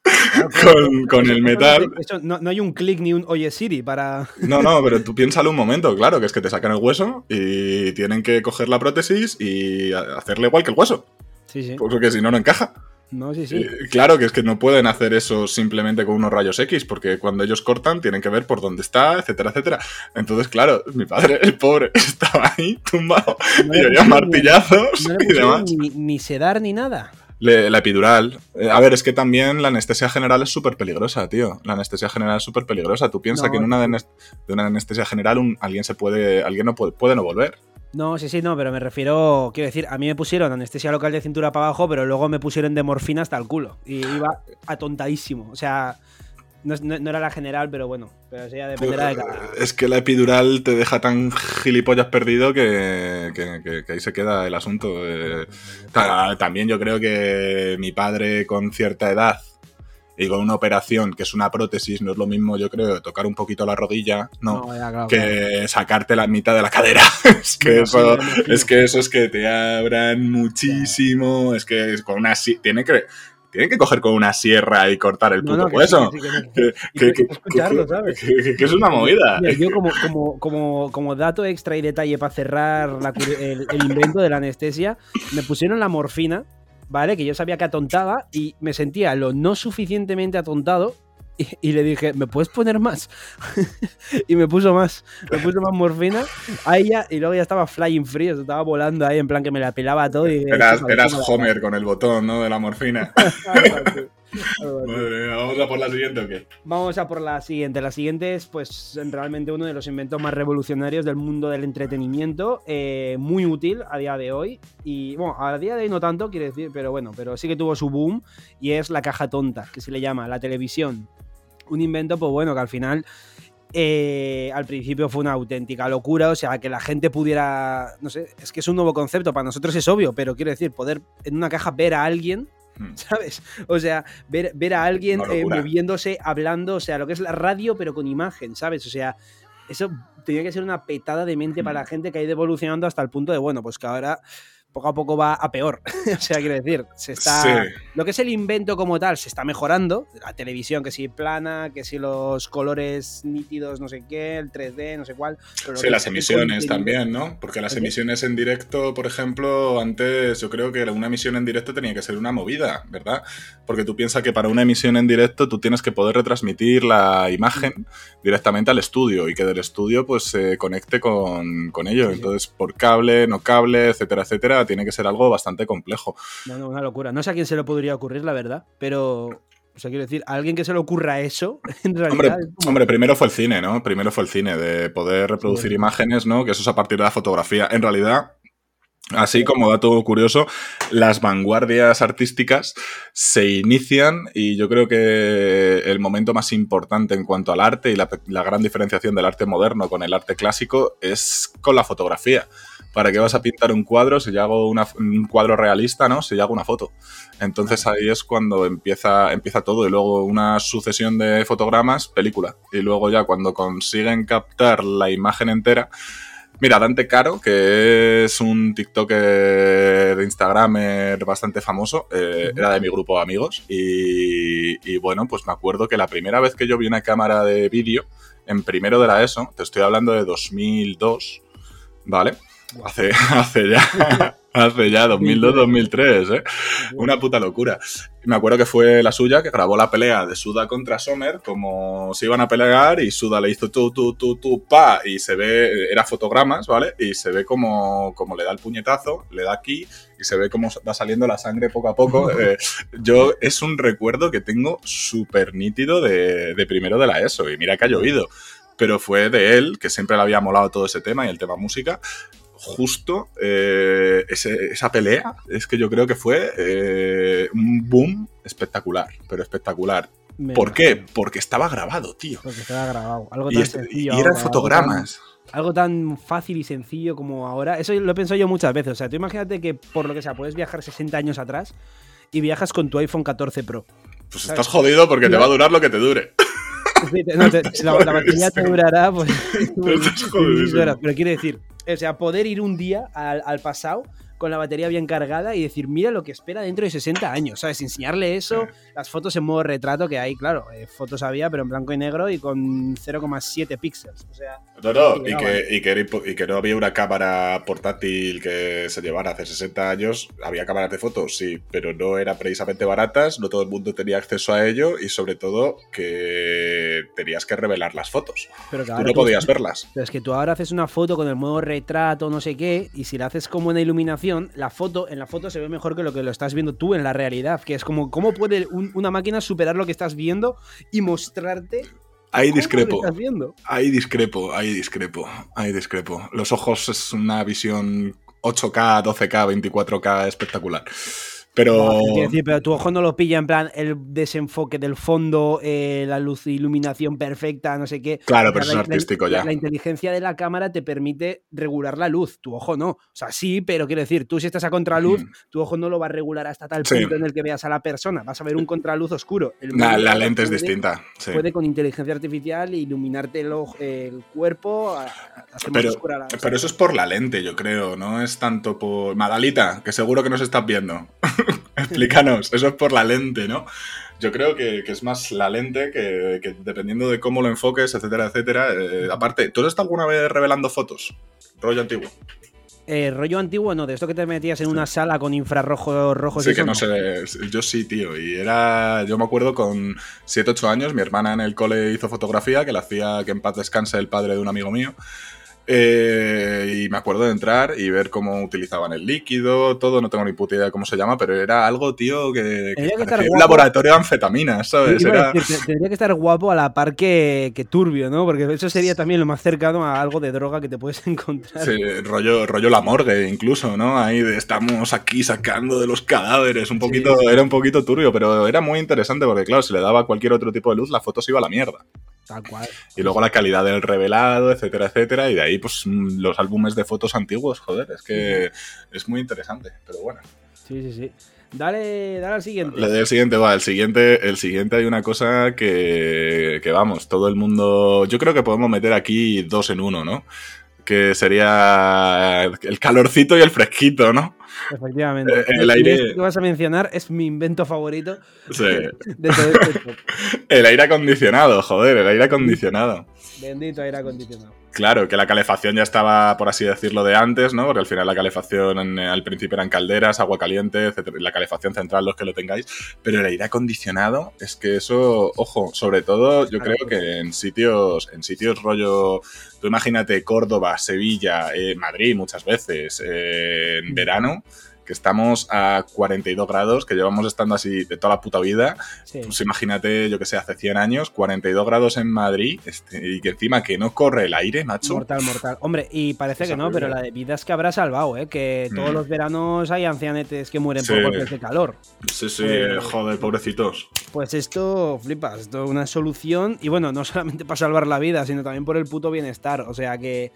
con, el metal. no, no, hay un clic ni un oye Siri para. No, no, pero tú piénsalo un momento, claro, que es que te sacan el hueso y tienen que coger la prótesis y hacerle igual que el hueso. Sí, sí. Porque si no, no encaja. No, sí, sí. Eh, claro que es que no pueden hacer eso simplemente con unos rayos X, porque cuando ellos cortan tienen que ver por dónde está, etcétera, etcétera. Entonces, claro, mi padre, el pobre, estaba ahí tumbado y oía martillazos y demás. Ni, sedar ni nada. la epidural. Eh, a ver, es que también la anestesia general es súper peligrosa, tío. La anestesia general es súper peligrosa. Tú piensas que en una de, una anestesia general alguien se puede, alguien no puede, puede no volver. No, sí, sí, no, pero me refiero, quiero decir, a mí me pusieron anestesia local de cintura para abajo, pero luego me pusieron de morfina hasta el culo. Y iba atontadísimo. O sea, no, era la general, pero bueno, pero ya dependerá de cada. Es que la epidural te deja tan gilipollas perdido que, que, ahí se queda el asunto. Eh, también yo creo que mi padre con cierta edad y con una operación que es una prótesis, no es lo mismo, yo creo, tocar un poquito la rodilla, no, que sacarte la mitad de la cadera. es, que eso, es que eso es que te abran muchísimo, es que con una tiene que tienen que coger con una sierra y cortar el puto hueso. Que, es una movida. yo como, como, como, como, dato extra y detalle para cerrar el, el invento de la anestesia, me pusieron la morfina ¿vale? Que yo sabía que atontaba y me sentía lo no suficientemente atontado y, le dije, ¿me puedes poner más? y me puso más, me puso más morfina a ella y luego ya estaba flying free, estaba volando ahí en plan que me la pelaba todo. Y, eras, Homer con el botón, ¿no? De la morfina. ¿Vamos a por la siguiente o qué? Vamos a por la siguiente. La siguiente es, pues, realmente uno de los inventos más revolucionarios del mundo del entretenimiento. Eh, muy útil a día de hoy. Y, bueno, a día de hoy no tanto, quiere decir, pero bueno, pero sí que tuvo su boom. Y es la caja tonta, que se le llama, la televisión. Un invento, pues bueno, que al final eh, al principio fue una auténtica locura, o sea, que la gente pudiera, no sé, es que es un nuevo concepto, para nosotros es obvio, pero quiero decir, poder en una caja ver a alguien. ¿sabes? O sea, ver, ver a alguien eh, moviéndose, hablando, o sea, lo que es la radio, pero con imagen, ¿sabes? O sea, eso tenía que ser una petada de mente para hmm. la gente que ha ido evolucionando hasta el punto de, bueno, pues que ahora poco a poco va a peor. o sea, quiero decir, se está. Lo que es el invento como tal se está mejorando. La televisión, que si plana, que si los colores nítidos, no sé qué, el 3D, no sé cuál. sí, las emisiones también, ¿no? Porque las emisiones en directo, por ejemplo, antes yo creo que una emisión en directo tenía que ser una movida, ¿verdad? Porque tú piensas que para una emisión en directo tú tienes que poder retransmitir la imagen directamente al estudio y que del estudio pues se conecte con, con ello. Entonces, por cable, no cable, etcétera, etcétera tiene que ser algo bastante complejo. No, no, una locura. No sé a quién se le podría ocurrir, la verdad, pero. O sea, quiero decir, a alguien que se le ocurra eso, en realidad. Hombre, primero fue el cine, ¿no? Primero fue el cine, de poder reproducir imágenes, ¿no? Que eso es a partir de la fotografía. En realidad, Así como dato curioso, las vanguardias artísticas se inician y yo creo que el momento más importante en cuanto al arte y la, la, gran diferenciación del arte moderno con el arte clásico es con la fotografía. ¿Para qué vas a pintar un cuadro si yo hago un cuadro realista, ¿no? Si yo hago una foto. Entonces ahí es cuando empieza, empieza todo y luego una sucesión de fotogramas, película. Y luego ya cuando consiguen captar la imagen entera, Mira, Dante Caro, que es un TikToker de Instagram bastante famoso, eh, era de mi grupo de amigos. Y, y, bueno, pues me acuerdo que la primera vez que yo vi una cámara de vídeo, en primero de la ESO, te estoy hablando de 2002, ¿vale? Hace, hace ya. Hace ya 2002-2003, ¿eh? Una puta locura. Me acuerdo que fue la suya que grabó la pelea de Suda contra Sommer, como se iban a pelear y Suda le hizo tu, tu, tu, tu, pa, y se ve, era fotogramas, ¿vale? Y se ve como, como le da el puñetazo, le da aquí y se ve como va saliendo la sangre poco a poco. Eh, yo es un recuerdo que tengo súper nítido de, de primero de la ESO y mira que ha llovido pero fue de él, que siempre le había molado todo ese tema y el tema música, justo eh, esa pelea es que yo creo que fue eh, un boom espectacular, pero espectacular. ¿Por qué? Porque estaba grabado, tío. Porque estaba grabado. Algo tan y, sencillo y eran fotogramas. Algo tan, fácil y sencillo como ahora. Eso lo he pensado yo muchas veces. O sea, tú imagínate que por lo que sea, puedes viajar 60 años atrás y viajas con tu iPhone 14 Pro. Pues estás jodido porque te va a durar lo que te dure. la, batería te durará, pues. pero, pero quiere decir, o sea, poder ir un día al, al pasado con la batería bien cargada y decir, mira lo que espera dentro de 60 años, ¿sabes? Enseñarle eso, las fotos en modo retrato, que hay, claro, eh, fotos había, pero en blanco y negro y con 0,7 píxeles. O sea, no, no, y que, y, que, y que, no había una cámara portátil que se llevara hace 60 años, había cámaras de fotos, sí, pero no eran precisamente baratas, no todo el mundo tenía acceso a ello y sobre todo que tenías que revelar las fotos. Pero tú no podías verlas. Pero es que tú ahora haces una foto con el modo retrato, no sé qué, y si la haces como en iluminación, la foto, en la foto se ve mejor que lo que lo estás viendo tú en la realidad. Que es como, ¿cómo puede una máquina superar lo que estás viendo y mostrarte Ahí discrepo. Ahí discrepo, ahí discrepo, ahí discrepo. Los ojos es una visión 8K, 12K, 24K espectacular. Pero... pero tu ojo no lo pilla en plan el desenfoque del fondo, eh, la luz, iluminación perfecta, no sé qué. Claro, pero es artístico ya. La inteligencia de la cámara te permite regular la luz, tu ojo no. O sea, sí, pero quiero decir, tú si estás a contraluz, tu ojo no lo va a regular hasta tal punto en el que veas a la persona. Vas a ver un contraluz oscuro. la lente es distinta. Puede con inteligencia artificial iluminarte el, el cuerpo. pero, pero eso es por la lente, yo creo. No es tanto por. Madalita, que seguro que nos estás viendo. Explícanos, eso es por la lente, ¿no? Yo creo que, es más la lente que, dependiendo de cómo lo enfoques, etcétera, etcétera. Eh, aparte, ¿tú has estado alguna vez revelando fotos? Rollo antiguo. Eh, rollo antiguo, no, de esto que te metías en una sala con infrarrojo rojo. Sí, que no, sé, yo sí, tío. Y era, yo me acuerdo con 7, 8 años, mi hermana en el cole hizo fotografía, que la hacía que en paz descanse el padre de un amigo mío. Eh, y me acuerdo de entrar y ver cómo utilizaban el líquido, todo, no tengo ni puta idea de cómo se llama, pero era algo, tío, que, un laboratorio de anfetaminas, ¿sabes? tendría que estar guapo a la par que, turbio, ¿no? Porque eso sería también lo más cercano a algo de droga que te puedes encontrar. Sí, rollo, rollo la morgue, incluso, ¿no? Ahí estamos aquí sacando de los cadáveres, un poquito, era un poquito turbio, pero era muy interesante porque, claro, si le daba cualquier otro tipo de luz, la foto se iba a la mierda. Tal cual. Y luego la calidad del revelado, etcétera, etcétera. Y de ahí, pues, mm, los álbumes de fotos antiguos, joder, es que es muy interesante, pero bueno. Sí, sí, sí. Dale, dale al siguiente. Le doy siguiente, va. El siguiente, el siguiente hay una cosa que, que, vamos, todo el mundo. Yo creo que podemos meter aquí dos en uno, ¿no? Que sería el calorcito y el fresquito, ¿no? Efectivamente. Eh, el aire. que vas a mencionar es mi invento favorito Sí. de todo este. El aire acondicionado, joder, el aire acondicionado. Bendito aire acondicionado. Claro, que la calefacción ya estaba, por así decirlo, de antes, ¿no? Porque al final la calefacción en- al principio eran calderas, agua caliente, etcétera, y la calefacción central, los que lo tengáis. Pero el aire acondicionado, es que eso, ojo, sobre todo yo creo que en sitios, en sitios rollo, tú imagínate Córdoba, Sevilla, eh, Madrid muchas veces, eh, en verano, que estamos a 42 grados, que llevamos estando así de toda la puta vida. Sí. Pues imagínate, yo que sé, hace 100 años, 42 grados en Madrid, este, y que encima que no corre el aire, macho. Mortal, mortal. Hombre, y parece Es que no, pero la de vidas que habrá salvado, ¿eh? Que todos Mm. los veranos hay ancianetes que mueren Sí. por golpes de calor. Sí, sí, Pues- joder, pobrecitos. Pues esto, flipas, esto es una solución. Y bueno, no solamente para salvar la vida, sino también por el puto bienestar. O sea, que,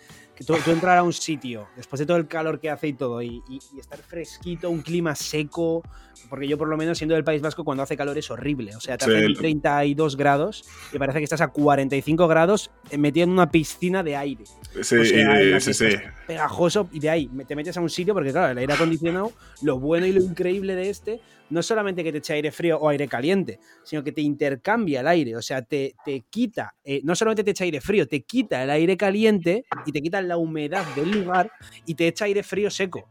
tú entrar a un sitio, después de todo el calor que hace y todo, y, y- y estar fresquito, un clima seco. Porque yo, por lo menos, siendo del País Vasco, cuando hace calor es horrible. O sea, te Sí. hacen 32 grados y parece que estás a 45 grados eh, metido en una piscina de aire. Sí, O sea, y- sí, sí. Pegajoso y de ahí te metes a un sitio porque claro, el aire acondicionado, lo bueno y lo increíble de este no es solamente que te eche aire frío o aire caliente, sino que te intercambia el aire, o sea, te, te quita, eh, no solamente te echa aire frío, te quita el aire caliente y te quita la humedad del lugar y te echa aire frío seco.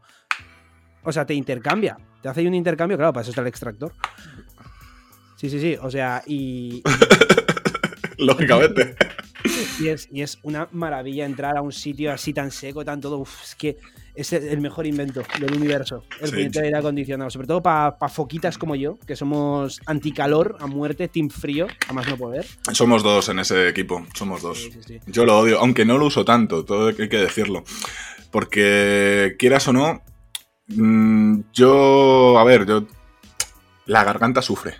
O sea, te intercambia, te hace ahí un intercambio, claro, para eso está el extractor. Sí, sí, sí, o sea, y, Lógicamente. y es, y es una maravilla entrar a un sitio así tan seco, tan todo. uf, es que es el mejor invento del universo, el Sí, puñetero sí. aire acondicionado. Sobre todo para foquitas como yo, que somos anticalor a muerte, team frío, a más no poder. Somos dos en ese equipo, somos dos. Sí. Yo lo odio, aunque no lo uso tanto, todo hay que decirlo. Porque quieras o no, mm, yo, a ver, yo, la garganta sufre.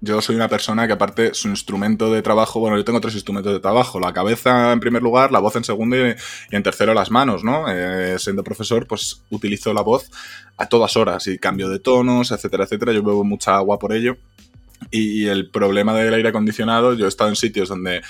Yo soy una persona que aparte su instrumento de trabajo, bueno, yo tengo tres instrumentos de trabajo, la cabeza en primer lugar, la voz en segundo y, en tercero las manos, ¿no? Eh, siendo profesor, pues utilizo la voz a todas horas y cambio de tonos, etcétera, etcétera. Yo bebo mucha agua por ello. Y el problema del aire acondicionado, yo he estado en sitios donde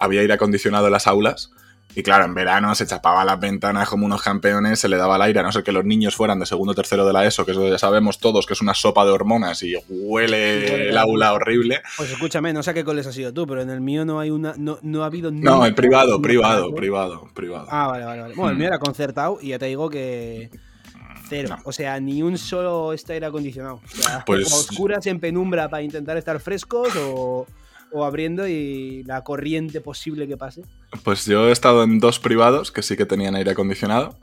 había aire acondicionado en las aulas. Y claro, en verano se chapaba las ventanas como unos campeones, se le daba el aire, a no ser que los niños fueran de segundo o tercero de la ESO, que eso ya sabemos todos que es una sopa de hormonas y huele el aula horrible. Pues escúchame, no sé qué coles has sido tú, pero en el mío no hay una. No, no ha habido No, el privado, privado, privado, privado. Ah, vale, vale, vale. Bueno, el mío Mm. era concertado y ya te digo que. Cero. No. O sea, ni un solo este aire acondicionado. O sea, Pues- o a oscuras en penumbra para intentar estar frescos o, o abriendo y la corriente posible que pase. Pues yo he estado en dos privados que sí que tenían aire acondicionado.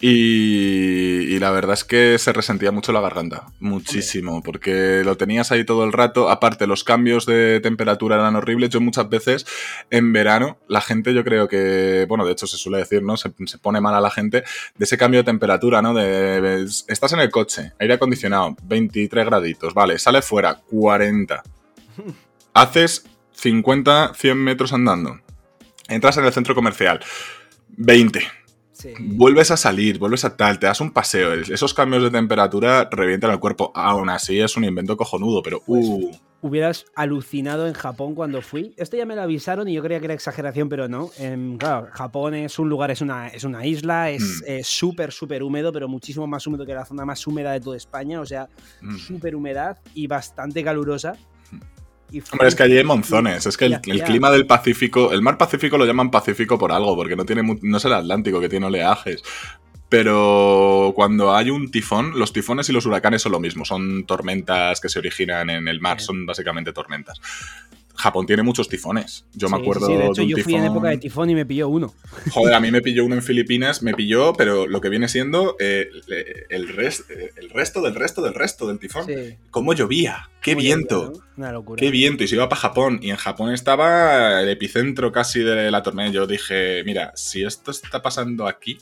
Y, y la verdad es que se resentía mucho la garganta, muchísimo, porque lo tenías ahí todo el rato. Aparte, los cambios de temperatura eran horribles. Yo muchas veces en verano, la gente, yo creo que, bueno, de hecho se suele decir, ¿no? Se, se pone mal a la gente de ese cambio de temperatura, ¿no? De, estás en el coche, aire acondicionado, 23 graditos, vale, sale fuera, 40. Haces 50, 100 metros andando. Entras en el centro comercial, 20. Sí. Vuelves a salir, vuelves a tal, te das un paseo. Esos cambios de temperatura revientan el cuerpo. Aún así es un invento cojonudo, pero uh, Hubieras alucinado en Japón cuando fui. Esto ya me lo avisaron y yo creía que era exageración, pero no. En, claro, Japón es un lugar, es una, es una isla, es Mm. eh, súper, súper húmedo, pero muchísimo más húmedo que la zona más húmeda de toda España. O sea, mm. súper humedad y bastante calurosa. Y Hombre, es que allí hay monzones. Es que el, el clima del Pacífico, el mar Pacífico lo llaman Pacífico por algo, porque no tiene no es el Atlántico que tiene oleajes. Pero cuando hay un tifón, los tifones y los huracanes son lo mismo, son tormentas que se originan en el mar, son básicamente tormentas. Japón tiene muchos tifones. Yo me Sí, acuerdo sí, de hecho, de un yo fui en época de tifón y me pilló uno. Joder, a mí me pilló uno en Filipinas, me pilló, pero lo que viene siendo eh, el, res- eh, el resto del resto del resto del tifón. ¿Cómo llovía? ¡Qué Muy viento! locura, ¿no? Una locura. ¡Qué viento! Y se iba para Japón. Y en Japón estaba el epicentro casi de la tormenta. Yo dije, mira, si esto está pasando aquí,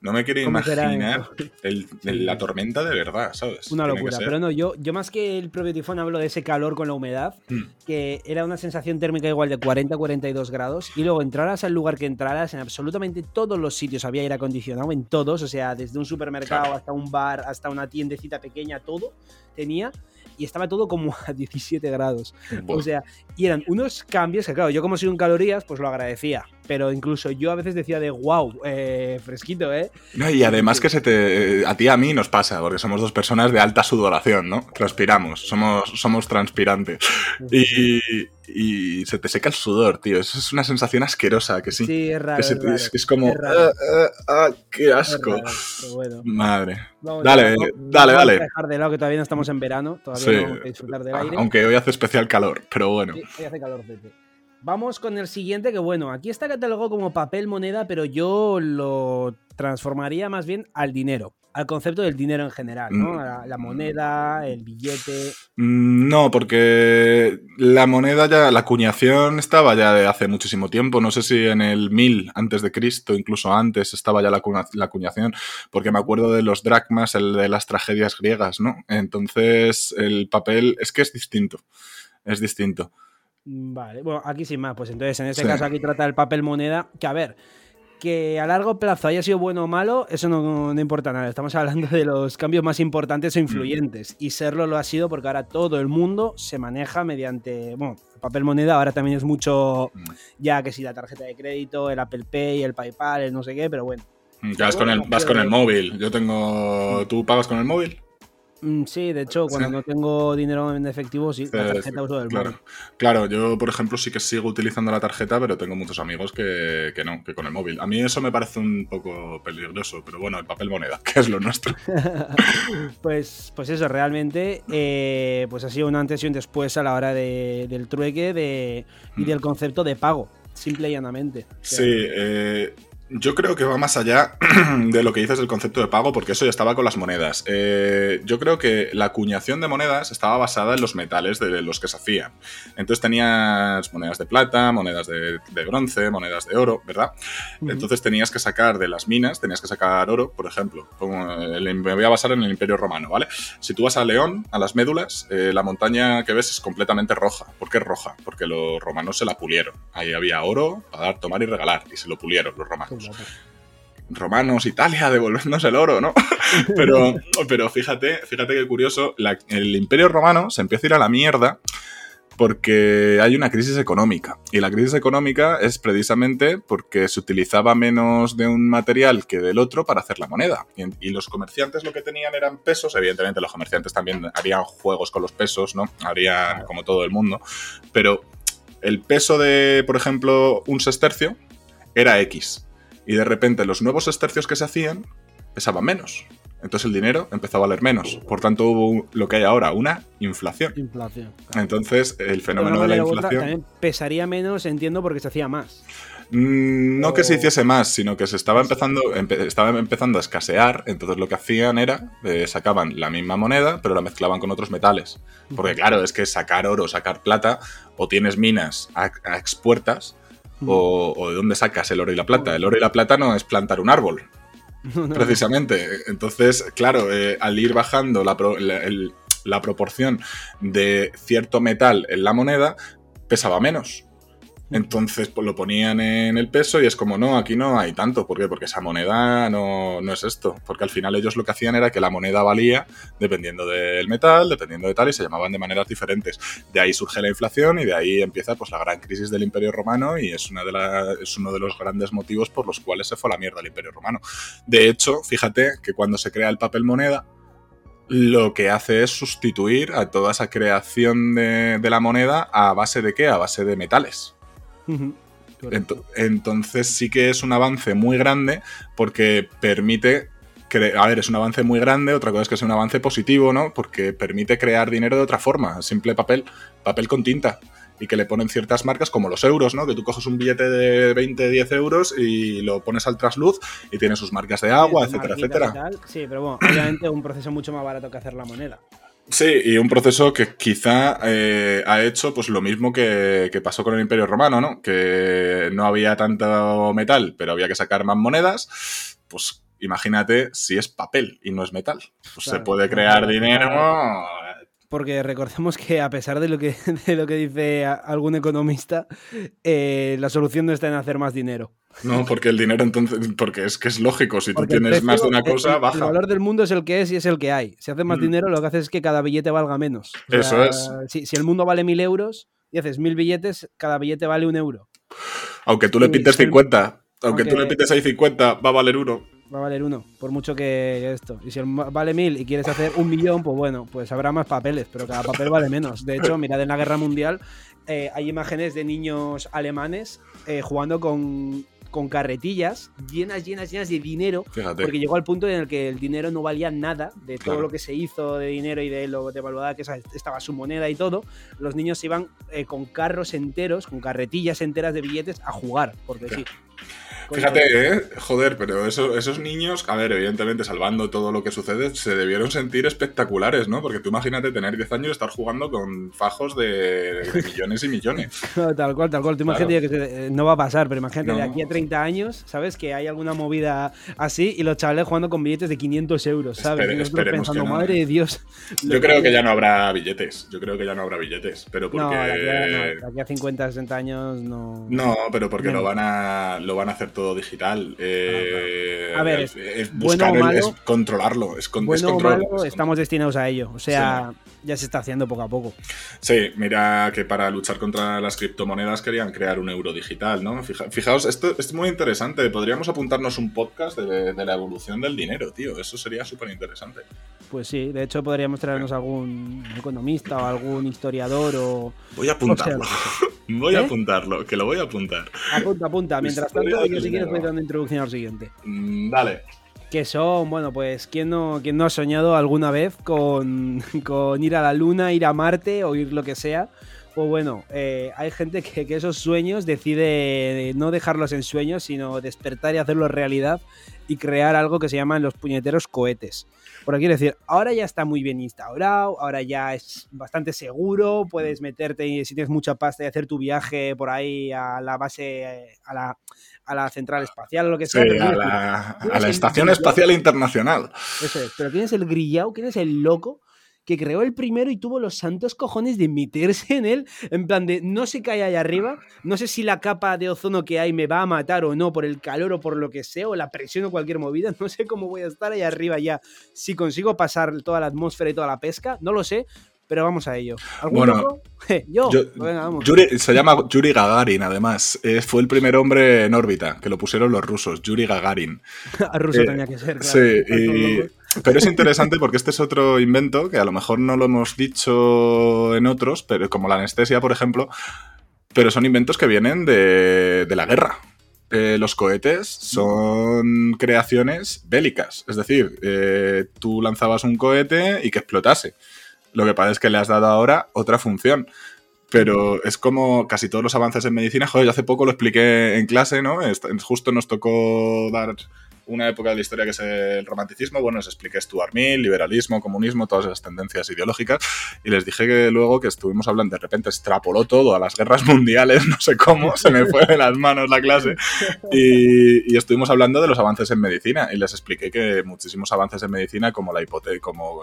No me quiero imaginar la tormenta de verdad, ¿sabes? Una locura. Pero no, yo, yo más que el propio tifón hablo de ese calor con la humedad, hmm. que era una sensación térmica igual de 40-42 grados, y luego entraras al lugar que entraras, en absolutamente todos los sitios había aire acondicionado, en todos, o sea, desde un supermercado hasta un bar, hasta una tiendecita pequeña, todo tenía y estaba todo como a 17 grados. O sea, y eran unos cambios que, claro, yo como soy un calorías, pues lo agradecía. Pero incluso yo a veces decía de wow, eh, fresquito, ¿eh? y además que se te. A ti y a mí nos pasa, porque somos dos personas de alta sudoración, ¿no? Transpiramos, somos, somos transpirantes. Y, y se te seca el sudor, tío. Eso es una sensación asquerosa, que sí. Sí, es raro. es, como. Ah, ah, ah, ¡Qué asco! Madre. dale, dale, dale. Vamos a dejar de lado que todavía no estamos en verano. Todavía no vamos a disfrutar del aire. Aunque hoy hace especial calor, pero bueno. Sí, hoy hace calor, Vamos con el siguiente, que bueno, aquí está catalogado como papel moneda, pero yo lo transformaría más bien al dinero, al concepto del dinero en general, ¿no? Mm. La, moneda, el billete. Mm, no, porque la moneda ya, la acuñación estaba ya de hace muchísimo tiempo. No sé si en el 1000 antes de Cristo, incluso antes, estaba ya la, la acuñación, porque me acuerdo de los dracmas, el de las tragedias griegas, ¿no? Entonces, el papel es que es distinto. Es distinto. Vale, bueno, aquí sin más, pues entonces en este caso aquí trata el papel moneda, que a ver, que a largo plazo haya sido bueno o malo, eso no, importa nada. Estamos hablando de los cambios más importantes o influyentes. Y serlo lo ha sido porque ahora todo el mundo se maneja mediante. Bueno, el papel moneda ahora también es mucho. Mm. Ya que si la tarjeta de crédito, el Apple Pay, el PayPal, el no sé qué, pero bueno. Ya vas, con el, vas con el móvil. Yo tengo. ¿Tú pagas con el móvil? Mm, sí, de hecho, cuando no tengo dinero en efectivo, sí, la tarjeta uso del claro. móvil. Claro, yo, por ejemplo, sí que sigo utilizando la tarjeta, pero tengo muchos amigos que, no, que con el móvil. A mí eso me parece un poco peligroso, pero bueno, el papel moneda, que es lo nuestro. pues, pues eso, realmente, eh, pues ha sido un antes y un después a la hora del trueque de, y mm. del concepto de pago, simple y llanamente. Sí, eh, yo creo que va más allá de lo que dices del concepto de pago, porque eso ya estaba con las monedas. Eh, yo creo que la acuñación de monedas estaba basada en los metales de los que se hacían. Entonces tenías monedas de plata, monedas de, bronce, monedas de oro, ¿verdad? Entonces tenías que sacar de las minas, tenías que sacar oro, por ejemplo. me voy a basar en el Imperio Romano, ¿vale? Si tú vas a León, a las médulas, eh, la montaña que ves es completamente roja. ¿Por qué roja? Porque los romanos se la pulieron. Ahí había oro para dar, tomar y regalar, y se lo pulieron los romanos romanos, Italia, devolvernos el oro, ¿no? pero, pero fíjate, fíjate qué curioso, el imperio romano se empieza a ir a la mierda porque hay una crisis económica. Y la crisis económica es precisamente porque se utilizaba menos de un material que del otro para hacer la moneda. Y, los comerciantes lo que tenían eran pesos. Evidentemente los comerciantes también harían juegos con los pesos, ¿no? Harían como todo el mundo. Pero el peso de, por ejemplo, un sestercio era X y de repente los nuevos estercios que se hacían pesaban menos. Entonces el dinero empezó a valer menos. Por tanto hubo lo que hay ahora, una inflación. Inflación. Entonces el fenómeno de la inflación... También pesaría menos, entiendo, porque se hacía más. Mm, no que se hiciese más, sino que se estaba empezando, estaba empezando a escasear, entonces lo que hacían era, eh, sacaban la misma moneda, pero la mezclaban con otros metales. Porque claro, es que sacar oro, sacar plata, o tienes minas a expuertas, o, de dónde sacas el oro y la plata. El oro y la plata no es plantar un árbol, precisamente. Entonces, claro, eh, al ir bajando la, la proporción de cierto metal en la moneda, pesaba menos. Entonces pues, lo ponían en el peso y es como, no, aquí no hay tanto. ¿Por qué? Porque esa moneda no, no, es esto. Porque al final ellos lo que hacían era que la moneda valía dependiendo del metal, dependiendo de tal, y se llamaban de maneras diferentes. De ahí surge la inflación y de ahí empieza pues, la gran crisis del Imperio Romano y es, una de es uno de los grandes motivos por los cuales se fue a la mierda el Imperio Romano. De hecho, fíjate que cuando se crea el papel moneda, lo que hace es sustituir a toda esa creación de, de la moneda a base de qué? A base de metales entonces sí que es un avance muy grande porque permite a ver, es un avance muy grande, otra cosa es que es un avance positivo, ¿no? Porque permite crear dinero de otra forma, simple papel, papel con tinta. Y que le ponen ciertas marcas como los euros, ¿no? Que tú coges un billete de 20, 10 euros y lo pones al trasluz y tiene sus marcas de agua, etcétera, etcétera. Sí, pero bueno, obviamente un proceso mucho más barato que hacer la moneda. Sí, y un proceso que quizá eh, ha hecho pues lo mismo que, pasó con el Imperio Romano, ¿no? Que no había tanto metal, pero había que sacar más monedas. Pues Imagínate si es papel y no es metal. Pues se puede crear dinero porque recordemos que a pesar de lo que, de lo que dice algún economista, eh, la solución no está en hacer más dinero. No, porque el dinero entonces, porque es que es lógico, si tú tienes más de una cosa, baja. El valor del mundo es el que es y es el que hay. Si haces más mm. dinero, lo que haces es que cada billete valga menos. Eso es. Si, el mundo vale mil euros y haces mil billetes, cada billete vale un euro. Aunque tú le pintes 50, aunque, tú le pintes ahí 50, va a valer uno va a valer uno, por mucho que esto. Y si vale mil y quieres hacer un millón, pues bueno, pues habrá más papeles, pero cada papel vale menos. De hecho, mirad en la guerra mundial, eh, hay imágenes de niños alemanes eh, jugando con, con, carretillas llenas, llenas, llenas de dinero, porque llegó al punto en el que el dinero no valía nada de todo lo que se hizo de dinero y de lo devaluada que estaba su moneda y todo. Los niños iban eh, con carros enteros, con carretillas enteras de billetes a jugar, porque sí. Fíjate, ¿eh? Joder, pero esos niños, a ver, evidentemente, salvando todo lo que sucede, se debieron sentir espectaculares, ¿no? Porque tú imagínate tener 10 años y estar jugando con fajos de, millones y millones. tal cual, tal cual. Tú imagínate que eh, no va a pasar, pero imagínate de aquí a 30 años, ¿sabes? Que hay alguna movida así y los chavales jugando con billetes de 500 euros, ¿sabes? esperemos pensando, madre de Dios. Yo creo que ya no habrá billetes. Yo creo que ya no habrá billetes. Pero porque. No, aquí a, 50, 60 años no. No, pero porque lo van a lo van a hacer todo digital. Eh, a ver, es, buscar bueno es controlarlo. Es, bueno o malo, estamos destinados a ello. O sea, ya se está haciendo poco a poco. Sí, mira que para luchar contra las criptomonedas querían crear un euro digital, ¿no? fijaos, esto, es muy interesante. Podríamos apuntarnos un podcast de, la evolución del dinero, tío. Eso sería súper interesante. Pues sí, de hecho podríamos traernos algún economista o algún historiador o... Voy a apuntarlo. voy a ¿Eh? apuntarlo, que lo voy a apuntar. Apunta, apunta. Mientras tanto, yo si quieres voy dando introducción al siguiente. Mm, dale que son, bueno, pues, ¿quién no, quién no ha soñado alguna vez con, ir a la Luna, ir a Marte o ir lo que sea? Pues bueno, eh, hay gente que, esos sueños decide no dejarlos en sueños, sino despertar y hacerlos realidad y crear algo que se llaman los puñeteros cohetes. Por aquí decir, ahora ya está muy bien instaurado, ahora ya es bastante seguro, puedes meterte, si tienes mucha pasta, y hacer tu viaje por ahí a la base, a la, a la central espacial o lo que sea. a, la, Estación Espacial Internacional. Eso es, pero tienes el grillao, quién es el loco que creó el primero y tuvo los santos cojones de meterse en él, en plan de no se cae ahí arriba, no sé si la capa de ozono que hay me va a matar o no por el calor o por lo que sea, o la presión o cualquier movida, no sé cómo voy a estar ahí arriba ya, si consigo pasar toda la atmósfera y toda la pesca, no lo sé, pero vamos a ello. bueno, yo, se llama Yuri Gagarin, además. fue el primer hombre en órbita, que lo pusieron los rusos, Yuri Gagarin. A ruso eh, tenía que ser, claro. Sí, pero es interesante porque este es otro invento que a lo mejor no lo hemos dicho en otros, pero como la anestesia, por ejemplo, pero son inventos que vienen de, la guerra. Eh, los cohetes son creaciones bélicas, es decir, eh, tú lanzabas un cohete y que explotase. Lo que pasa es que le has dado ahora otra función. Pero es como casi todos los avances en medicina. Joder, yo hace poco lo expliqué en clase, ¿no? Justo nos tocó dar una época de la historia que es el romanticismo. Bueno, les expliqué Stuart Mill, liberalismo, comunismo, todas esas tendencias ideológicas. Y les dije que luego que estuvimos hablando, de repente extrapoló todo a las guerras mundiales, no sé cómo, se me fue de las manos la clase. Y, estuvimos hablando de los avances en medicina. Y les expliqué que muchísimos avances en medicina, como, la hipote como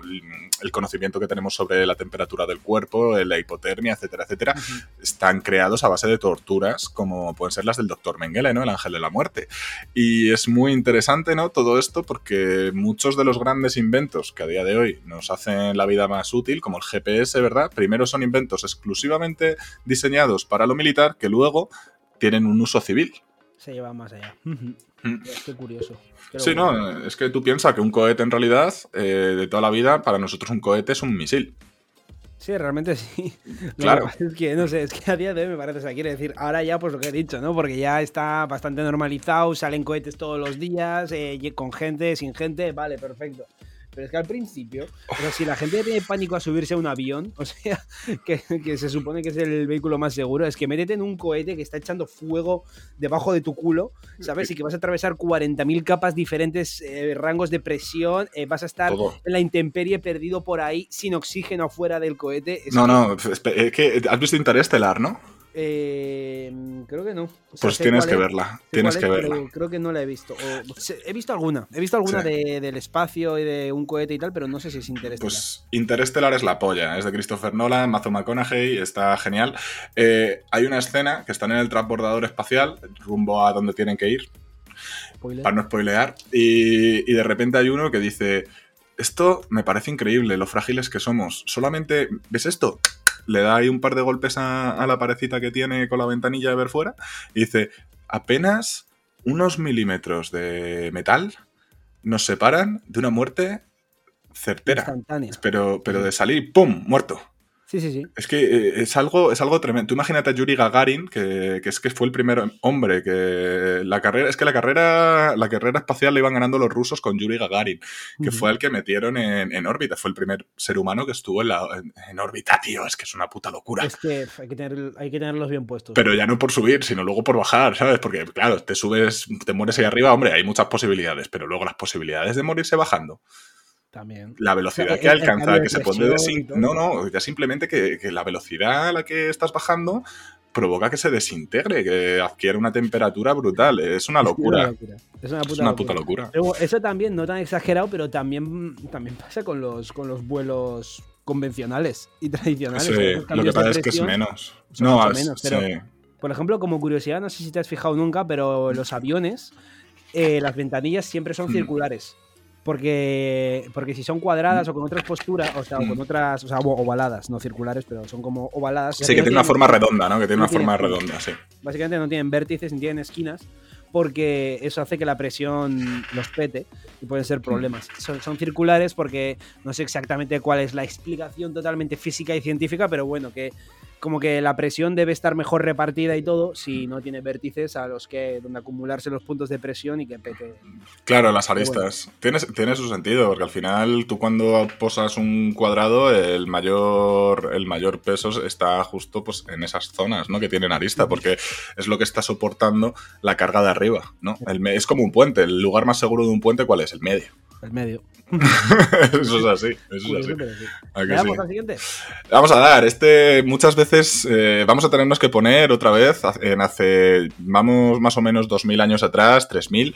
el conocimiento que tenemos sobre la temperatura del cuerpo, la hipotermia, etcétera, etcétera, están creados a base de torturas, como pueden ser las del doctor Mengele, ¿no? El ángel de la muerte. Y es muy interesante ¿no? Todo esto porque muchos de los grandes inventos que a día de hoy nos hacen la vida más útil, como el GPS, ¿verdad? Primero son inventos exclusivamente diseñados para lo militar que luego tienen un uso civil. Se lleva más allá. Mm. Qué curioso. sí, no, es que tú piensas que un cohete en realidad, eh, de toda la vida, para nosotros un cohete es un misil. Sí, realmente sí. Claro. es que, no sé, es que a día de hoy me parece, o sea, quiere decir, ahora ya pues lo que he dicho, ¿no? Porque ya está bastante normalizado, salen cohetes todos los días, eh, con gente, sin gente, vale, perfecto. Pero es que al principio, o si la gente tiene pánico a subirse a un avión, o sea, que, se supone que es el vehículo más seguro, es que métete en un cohete que está echando fuego debajo de tu culo, ¿sabes? Y que vas a atravesar 40.000 capas diferentes, eh, rangos de presión, eh, vas a estar en la intemperie perdido por ahí, sin oxígeno afuera del cohete. no, no, es que has visto Interestelar, ¿no? Eh, creo que no. pues tienes que verla. Tienes que verla. Creo que no la he visto. he visto alguna. He visto alguna del espacio y de un cohete y tal, pero no sé si es Interestelar. Pues Interestelar es la polla. Es de Christopher Nolan, Matthew McConaughey. Está genial. Eh, hay una escena que están en el transbordador espacial, rumbo a donde tienen que ir. Para no spoilear. Y, y de repente hay uno que dice. Esto me parece increíble, lo frágiles que somos. Solamente, ¿ves esto? Le da ahí un par de golpes a, la parecita que tiene con la ventanilla de ver fuera y dice, apenas unos milímetros de metal nos separan de una muerte certera. Pero, pero de salir, ¡pum!, muerto. Sí, sí, sí. Es que eh, es algo, es algo tremendo. Tú imagínate a Yuri Gagarin, que, es que fue el primer hombre que la carrera, es que la carrera, la carrera espacial la iban ganando los rusos con Yuri Gagarin, que fue el que metieron en, órbita. Fue el primer ser humano que estuvo en, la, en, órbita, tío. Es que es una puta locura. Es que hay que, tener, hay que tenerlos bien puestos. Pero ya no por subir, sino luego por bajar, ¿sabes? Porque, claro, te subes, te mueres ahí arriba, hombre, hay muchas posibilidades, pero luego las posibilidades de morirse bajando. La velocidad que alcanza, que se puede decir. No, no, ya simplemente que, la velocidad a la que estás bajando provoca que se desintegre, que adquiere una temperatura brutal. Es una locura. Es una, puta, locura. eso también, no tan exagerado, pero también, también pasa con los, con los vuelos convencionales y tradicionales. Sí, lo que pasa es que es menos. No, menos, Por ejemplo, como curiosidad, no sé si te has fijado nunca, pero los aviones, eh, las ventanillas siempre son hmm. circulares. Porque, porque si son cuadradas o con otras posturas, o sea, o con otras, o sea, ovaladas, no circulares, pero son como ovaladas. Sí, que tienen una forma redonda, ¿no? Que tienen una forma redonda, sí. Básicamente no tienen vértices ni tienen esquinas, porque eso hace que la presión los pete y pueden ser problemas. Son, son, circulares porque no sé exactamente cuál es la explicación totalmente física y científica, pero bueno, que como que la presión debe estar mejor repartida y todo si no tiene vértices a los que donde acumularse los puntos de presión y que pete. Claro, las aristas. Tiene, tiene su sentido, porque al final tú cuando posas un cuadrado, el mayor, el mayor peso está justo pues, en esas zonas ¿no? que tienen arista, porque es lo que está soportando la carga de arriba. ¿no? El, es como un puente. El lugar más seguro de un puente, ¿cuál es? El medio. El medio. eso es así. Eso es así. ¿Vamos al siguiente? Vamos a dar. Este muchas veces eh, vamos a tenernos que poner otra vez en hace, vamos más o menos 2.000 años atrás, 3.000.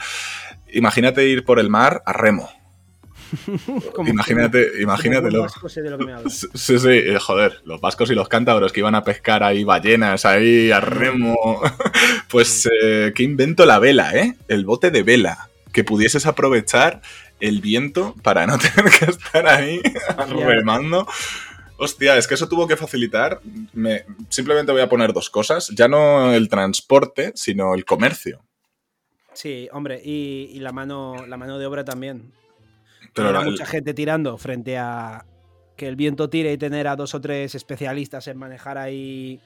Imagínate ir por el mar a remo. imagínate, imagínatelo. Sí, sí, eh, joder, los vascos y los cántabros que iban a pescar ahí ballenas, ahí a remo. pues, eh, qué invento la vela, ¿eh? El bote de vela. Que pudieses aprovechar el viento para no tener que estar ahí remando. Hostia, es que eso tuvo que facilitar. Me, simplemente voy a poner dos cosas. Ya no el transporte, sino el comercio. Sí, hombre, y, la, mano, la mano de obra también. Pero mucha gente tirando frente a que el viento tire y tener a dos o tres especialistas en manejar ahí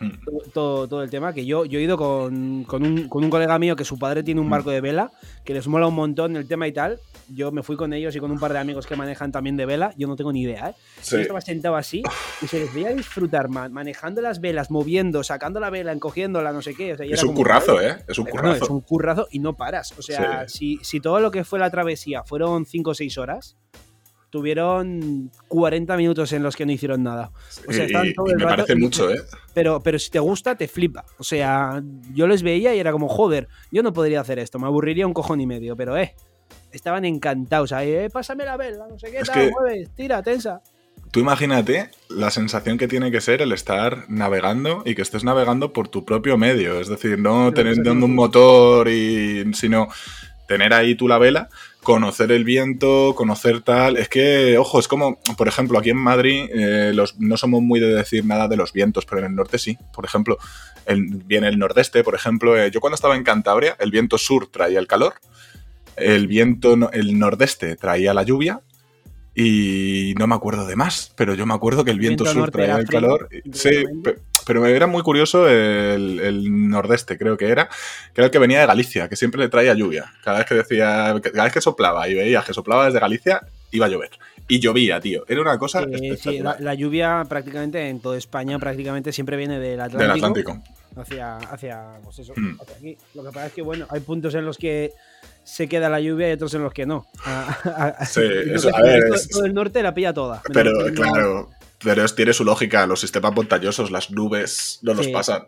Hmm. todo, todo, el tema, que yo, yo he ido con, con, un, con, un, colega mío que su padre tiene un hmm. barco de vela, que les mola un montón el tema y tal. Yo me fui con ellos y con un par de amigos que manejan también de vela. Yo no tengo ni idea, ¿eh? Yo estaba sentado así y se les veía disfrutar, manejando las velas, moviendo, sacando la vela, encogiéndola, no sé qué. es un currazo, ¿eh? Es un currazo. es un currazo y no paras. O sea, si, si todo lo que fue la travesía fueron 5 o 6 horas, tuvieron 40 minutos en los que no hicieron nada. O sea, todo el me parece mucho, ¿eh? Pero, pero si te gusta, te flipa. O sea, yo les veía y era como, joder, yo no podría hacer esto, me aburriría un cojón y medio, pero eh, estaban encantados. Ahí, eh, pásame la vela, no sé qué, tal, mueves, tira, tensa. Tú imagínate la sensación que tiene que ser el estar navegando y que estés navegando por tu propio medio. Es decir, no teniendo un motor y. sino tener ahí tú la vela, conocer el viento, conocer tal. Es que, ojo, es como, por ejemplo, aquí en Madrid eh, los, no somos muy de decir nada de los vientos, pero en el norte sí. Por ejemplo, el, viene el nordeste, por ejemplo, eh, yo cuando estaba en Cantabria, el viento sur traía el calor, el viento, el nordeste traía la lluvia y no me acuerdo de más, pero yo me acuerdo que el viento, sur traía el calor. Sí, pero era muy curioso el, nordeste, creo que era, que era el que venía de Galicia, que siempre le traía lluvia. Cada vez que decía, cada vez que soplaba y veía que soplaba desde Galicia, iba a llover. Y llovía, tío. Era una cosa. sí, la, lluvia prácticamente en toda España prácticamente siempre viene del Atlántico. Del Atlántico. Hacia, hacia, pues eso, hmm. hacia aquí. Lo que pasa es que, bueno, hay puntos en los que se queda la lluvia y otros en los que no. sí, eso, a ver, todo, el norte la pilla toda. Pero claro, Pero es, tiene su lógica, los sistemas montañosos, las nubes no nos Sí. pasan.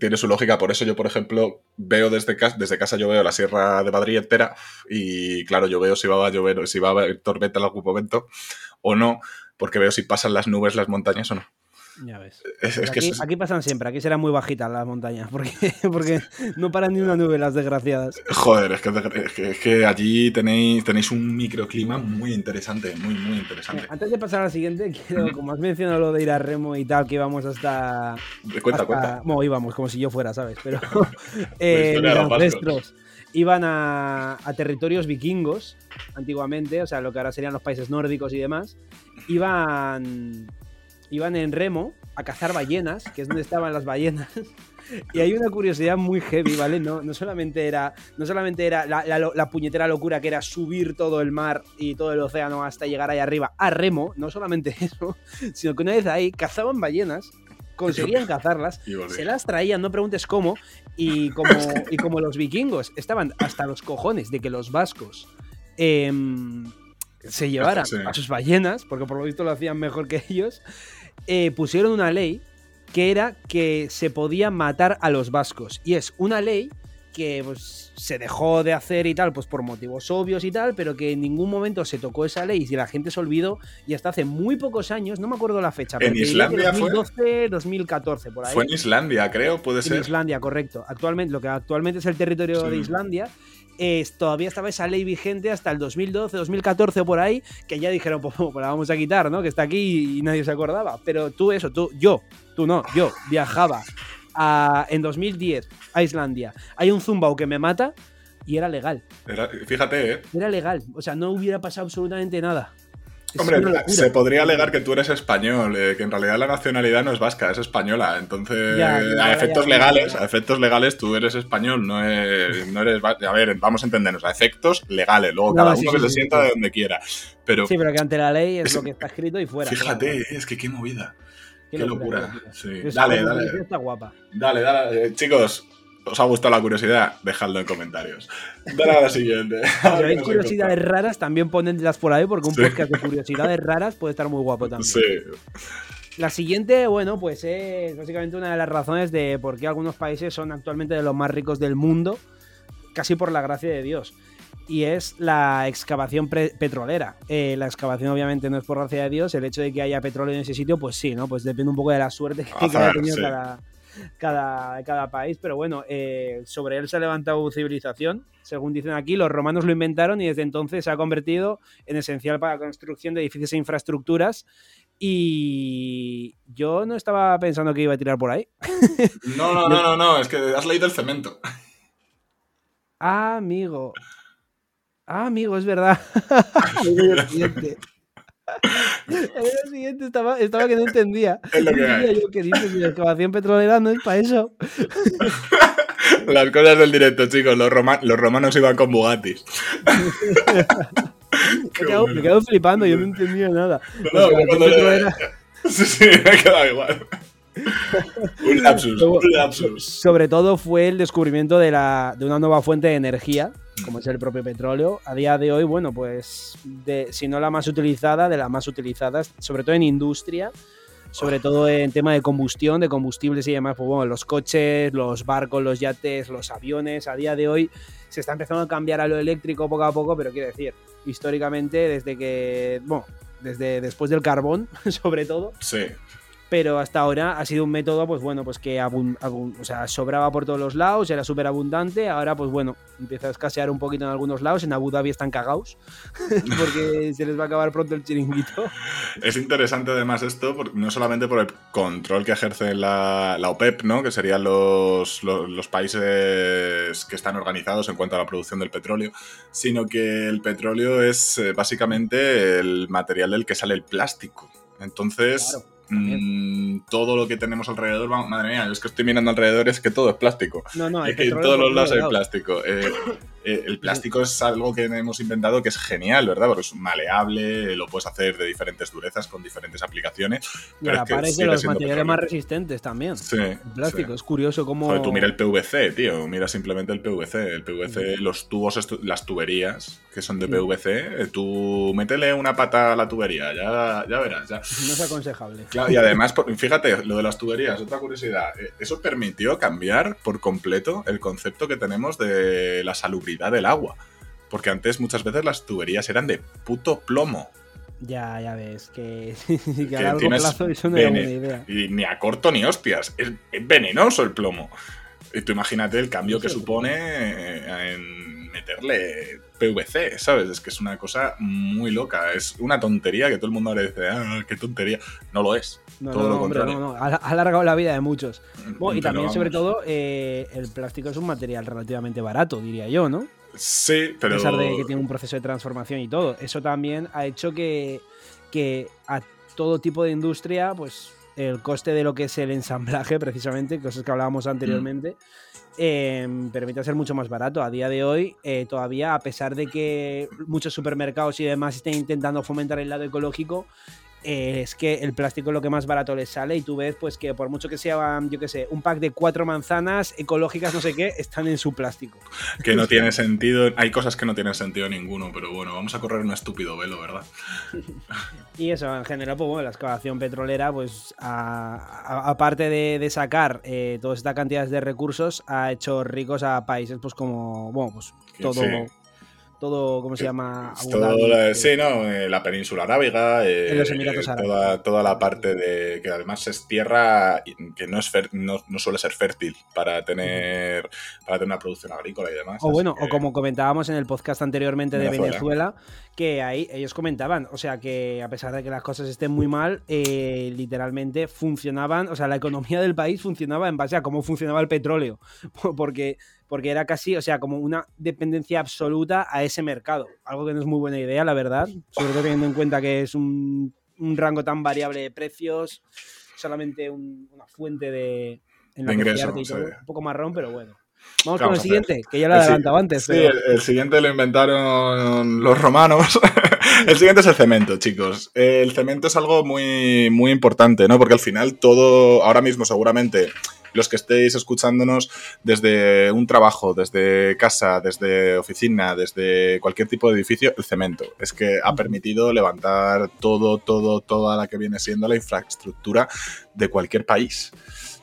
Tiene su lógica, por eso yo, por ejemplo, veo desde casa, desde casa yo veo la Sierra de Madrid entera y claro, yo veo si va a llover, si va a haber tormenta en algún momento o no, porque veo si pasan las nubes, las montañas o no. Ya ves. Es, es que aquí, es- aquí pasan siempre, aquí serán muy bajitas las montañas, porque, porque no paran ni una nube las desgraciadas. joder, es que, es que- allí tenéis, tenéis un microclima muy interesante, muy, muy interesante. Antes de pasar al siguiente, quiero, como has mencionado lo de ir a remo y tal, que íbamos hasta. Cuenta, hasta- cuenta. Bueno, íbamos, como si yo fuera, ¿sabes? Pero eh, historia mis de ancestros iban a, a territorios vikingos, antiguamente, o sea, lo que ahora serían los países nórdicos y demás. Iban, iban en remo a cazar ballenas, que es donde estaban las ballenas. Y hay una curiosidad muy heavy, ¿vale? No, no solamente era, no solamente era la, la la puñetera locura que era subir todo el mar y todo el océano hasta llegar ahí arriba a remo, no solamente eso, sino que una vez ahí cazaban ballenas, conseguían cazarlas, se las traían, no preguntes cómo, y como, y como los vikingos estaban hasta los cojones de que los vascos em, se llevaran Sí. a sus ballenas, porque por lo visto lo hacían mejor que ellos, eh, pusieron una ley que era que se podía matar a los vascos. Y es una ley que pues, se dejó de hacer y tal, pues por motivos obvios y tal, pero que en ningún momento se tocó esa ley y la gente se olvidó y hasta hace muy pocos años, no me acuerdo la fecha, pero ¿En Islandia fue? 2012, 2014, por ahí. Fue en Islandia, creo, puede En ser. Islandia, correcto. Actualmente, lo que actualmente es el territorio Sí. de Islandia, es, todavía estaba esa ley vigente hasta el 2012, 2014 o por ahí, que ya dijeron, pues, pues la vamos a quitar, ¿no? Que está aquí y nadie se acordaba. Pero tú eso, tú, yo, tú no, yo viajaba a- en 2010 a Islandia. Hay un zumbao que me mata y era legal. Era- fíjate, ¿eh? Era legal. O sea, no hubiera pasado absolutamente nada. Hombre, se podría alegar que tú eres español, eh, que en realidad la nacionalidad no es vasca, es española. Entonces, Ya, ya, a efectos ya. legales, a efectos legales tú eres español, no, es- no eres A ver, vamos a entendernos, a efectos legales, luego No, cada sí, uno sí, que se sienta de donde quiera. Pero Sí, pero que ante la ley es Es- lo que está escrito y fuera. fíjate, claro. es que qué movida. Qué Qué, locura, locura. qué locura. Sí. Esa Dale, dale, Está guapa. dale, dale. Eh, chicos, ¿os ha gustado la curiosidad? Dejadlo en comentarios. Dale a la siguiente. Si nos curiosidades raras, también ponedlas por ahí, porque un Sí. podcast de curiosidades raras puede estar muy guapo también. Sí, La siguiente, bueno, pues es básicamente una de las razones de por qué algunos países son actualmente de los más ricos del mundo, casi por la gracia de Dios. Y es la excavación petrolera. Eh, la excavación, obviamente, no es por gracia de Dios. El hecho de que haya petróleo en ese sitio, pues sí, ¿no? Pues depende un poco de la suerte que, haya tenido sí. cada, cada, cada país. Pero bueno, eh, sobre él se ha levantado civilización. Según dicen aquí, los romanos lo inventaron y desde entonces se ha convertido en esencial para la construcción de edificios e infraestructuras. Y yo no estaba pensando que iba a tirar por ahí. No, no, no, no, no, es que has leído el cemento. Ah, amigo. Ah, amigo, es verdad. El siguiente. Estaba, estaba que no entendía. Es lo que hay. yo qué dices, la excavación petrolera no es para eso. Las cosas del directo, chicos. Los, roma- los romanos iban con Bugattis. Me quedo, me quedo flipando, yo no entendía nada. No, no, cuando Sí, sí, me he quedado igual. Un lapsus, un lapsus. Sobre todo fue el descubrimiento de, la, de una nueva fuente de energía, como es el propio petróleo. A día de hoy, bueno, pues de, si no la más utilizada, de las más utilizadas, sobre todo en industria, sobre todo en tema de combustión, de combustibles y demás, pues bueno, los coches, los barcos, los yates, los aviones, a día de hoy se está empezando a cambiar a lo eléctrico poco a poco, pero quiero decir, históricamente, desde que, bueno, desde después del carbón, sobre todo, Sí. Pero hasta ahora ha sido un método, pues bueno, pues que abun- abun- o sea, sobraba por todos los lados, era súper abundante, ahora pues bueno, empieza a escasear un poquito en algunos lados, en Abu Dhabi están cagados, porque se les va a acabar pronto el chiringuito. Es interesante además esto, no solamente por el control que ejerce la, la OPEP, ¿no? que serían los, los, los países que están organizados en cuanto a la producción del petróleo, sino que el petróleo es eh, básicamente el material del que sale el plástico. Entonces, Claro. Mm, todo lo que tenemos alrededor, va- madre mía, es que estoy mirando alrededor, es que todo es plástico. No, no, Es que en todos los lados hay plástico. Eh, eh, el plástico es algo que hemos inventado que es genial, ¿verdad? Porque es maleable, lo puedes hacer de diferentes durezas con diferentes aplicaciones. Y a la par es de los materiales más resistentes también. Sí. El plástico, es curioso cómo. tú mira el PVC, tío, mira simplemente el PVC. El PVC, los tubos, las tuberías que son de PVC, eh, tú métele una pata a la tubería, ya, ya verás. Ya. No es aconsejable. y además, fíjate, lo de las tuberías, otra curiosidad, eh, eso permitió cambiar por completo el concepto que tenemos de la salubridad del agua. Porque antes muchas veces las tuberías eran de puto plomo. Ya, ya ves, que, a largo plazo eso no era buena idea. Y ni a corto ni hostias, es, venenoso el plomo. Y tú imagínate el cambio que supone eh, en meterle PVC, ¿sabes? Es que es una cosa muy loca. Es una tontería que todo el mundo ahora dice, ah, qué tontería. No lo es. No, todo lo contrario. no, Ha alargado la vida de muchos. y también, sobre todo, eh, el plástico es un material relativamente barato, diría yo, ¿no? Sí, pero. A pesar de que tiene un proceso de transformación y todo. Eso también ha hecho que, que a todo tipo de industria, pues el coste de lo que es el ensamblaje, precisamente, cosas que hablábamos anteriormente, em, permite ser mucho más barato. A día de hoy, eh, todavía, a pesar de que muchos supermercados y demás estén intentando fomentar el lado ecológico, eh, es que el plástico es lo que más barato les sale y tú ves pues que por mucho que sea, yo qué sé, un pack de cuatro manzanas ecológicas, no sé qué, están en su plástico. Que no tiene sentido, hay cosas que no tienen sentido ninguno, pero bueno, vamos a correr un estúpido velo, ¿verdad? y eso, en general, pues bueno, la excavación petrolera, pues aparte de, sacar eh, todas estas cantidades de recursos, ha hecho ricos a países pues como, bueno, pues todo todo, ¿cómo se llama? sí, no, eh, la península arábiga, eh, toda, toda, la parte de que además es tierra que no es no, suele ser fértil para tener para tener una producción agrícola y demás. O bueno, o como comentábamos en el podcast anteriormente de Venezuela, que ahí ellos comentaban, o sea que a pesar de que las cosas estén muy mal, eh, literalmente funcionaban, o sea, la economía del país funcionaba en base a cómo funcionaba el petróleo, porque porque era casi, o sea, como una dependencia absoluta a ese mercado. Algo que no es muy buena idea, la verdad, sobre todo teniendo en cuenta que es un, rango tan variable de precios, solamente una fuente de, ingresos. Un poco marrón, pero bueno. Vamos con el siguiente, que ya lo he adelantado antes. Sí, el, siguiente lo inventaron los romanos. el siguiente es el cemento, chicos. El cemento es algo muy, muy importante, ¿no? Porque al final todo, ahora mismo seguramente los que estéis escuchándonos desde un trabajo, desde casa, desde oficina, desde cualquier tipo de edificio, el cemento. Es que ha permitido levantar todo, todo, toda la que viene siendo la infraestructura de cualquier país.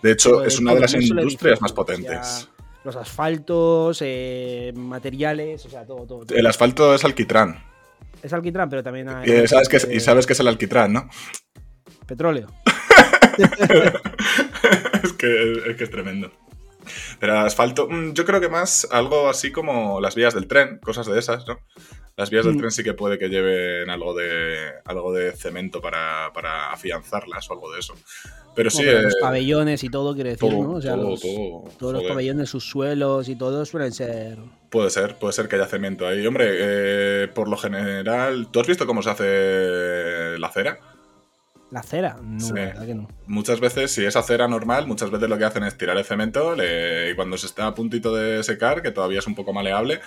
De hecho, es una de las industrias más potentes. Los asfaltos, eh, materiales, o sea, todo, todo, El asfalto es alquitrán. Es alquitrán, pero también hay... Y sabes, que, y sabes que es el alquitrán, ¿no? Petróleo. es, que, es, que, es tremendo. Pero asfalto, mm, yo creo que más algo así como las vías del tren, cosas de esas, ¿no? Las vías del mm. tren sí que puede que lleven algo de algo de cemento para, afianzarlas o algo de eso. Pero sí. los pabellones y todo, quiere decir, ¿no? O sea, todos los pabellones, sus suelos y todo suelen ser. Puede ser, puede ser que haya cemento ahí. Hombre, eh, por lo general, ¿tú has visto cómo se hace la cera? La cera, no, verdad que no. Muchas veces, si es acera normal, muchas veces lo que hacen es tirar el cemento y cuando se está a puntito de secar, que todavía es un poco maleable,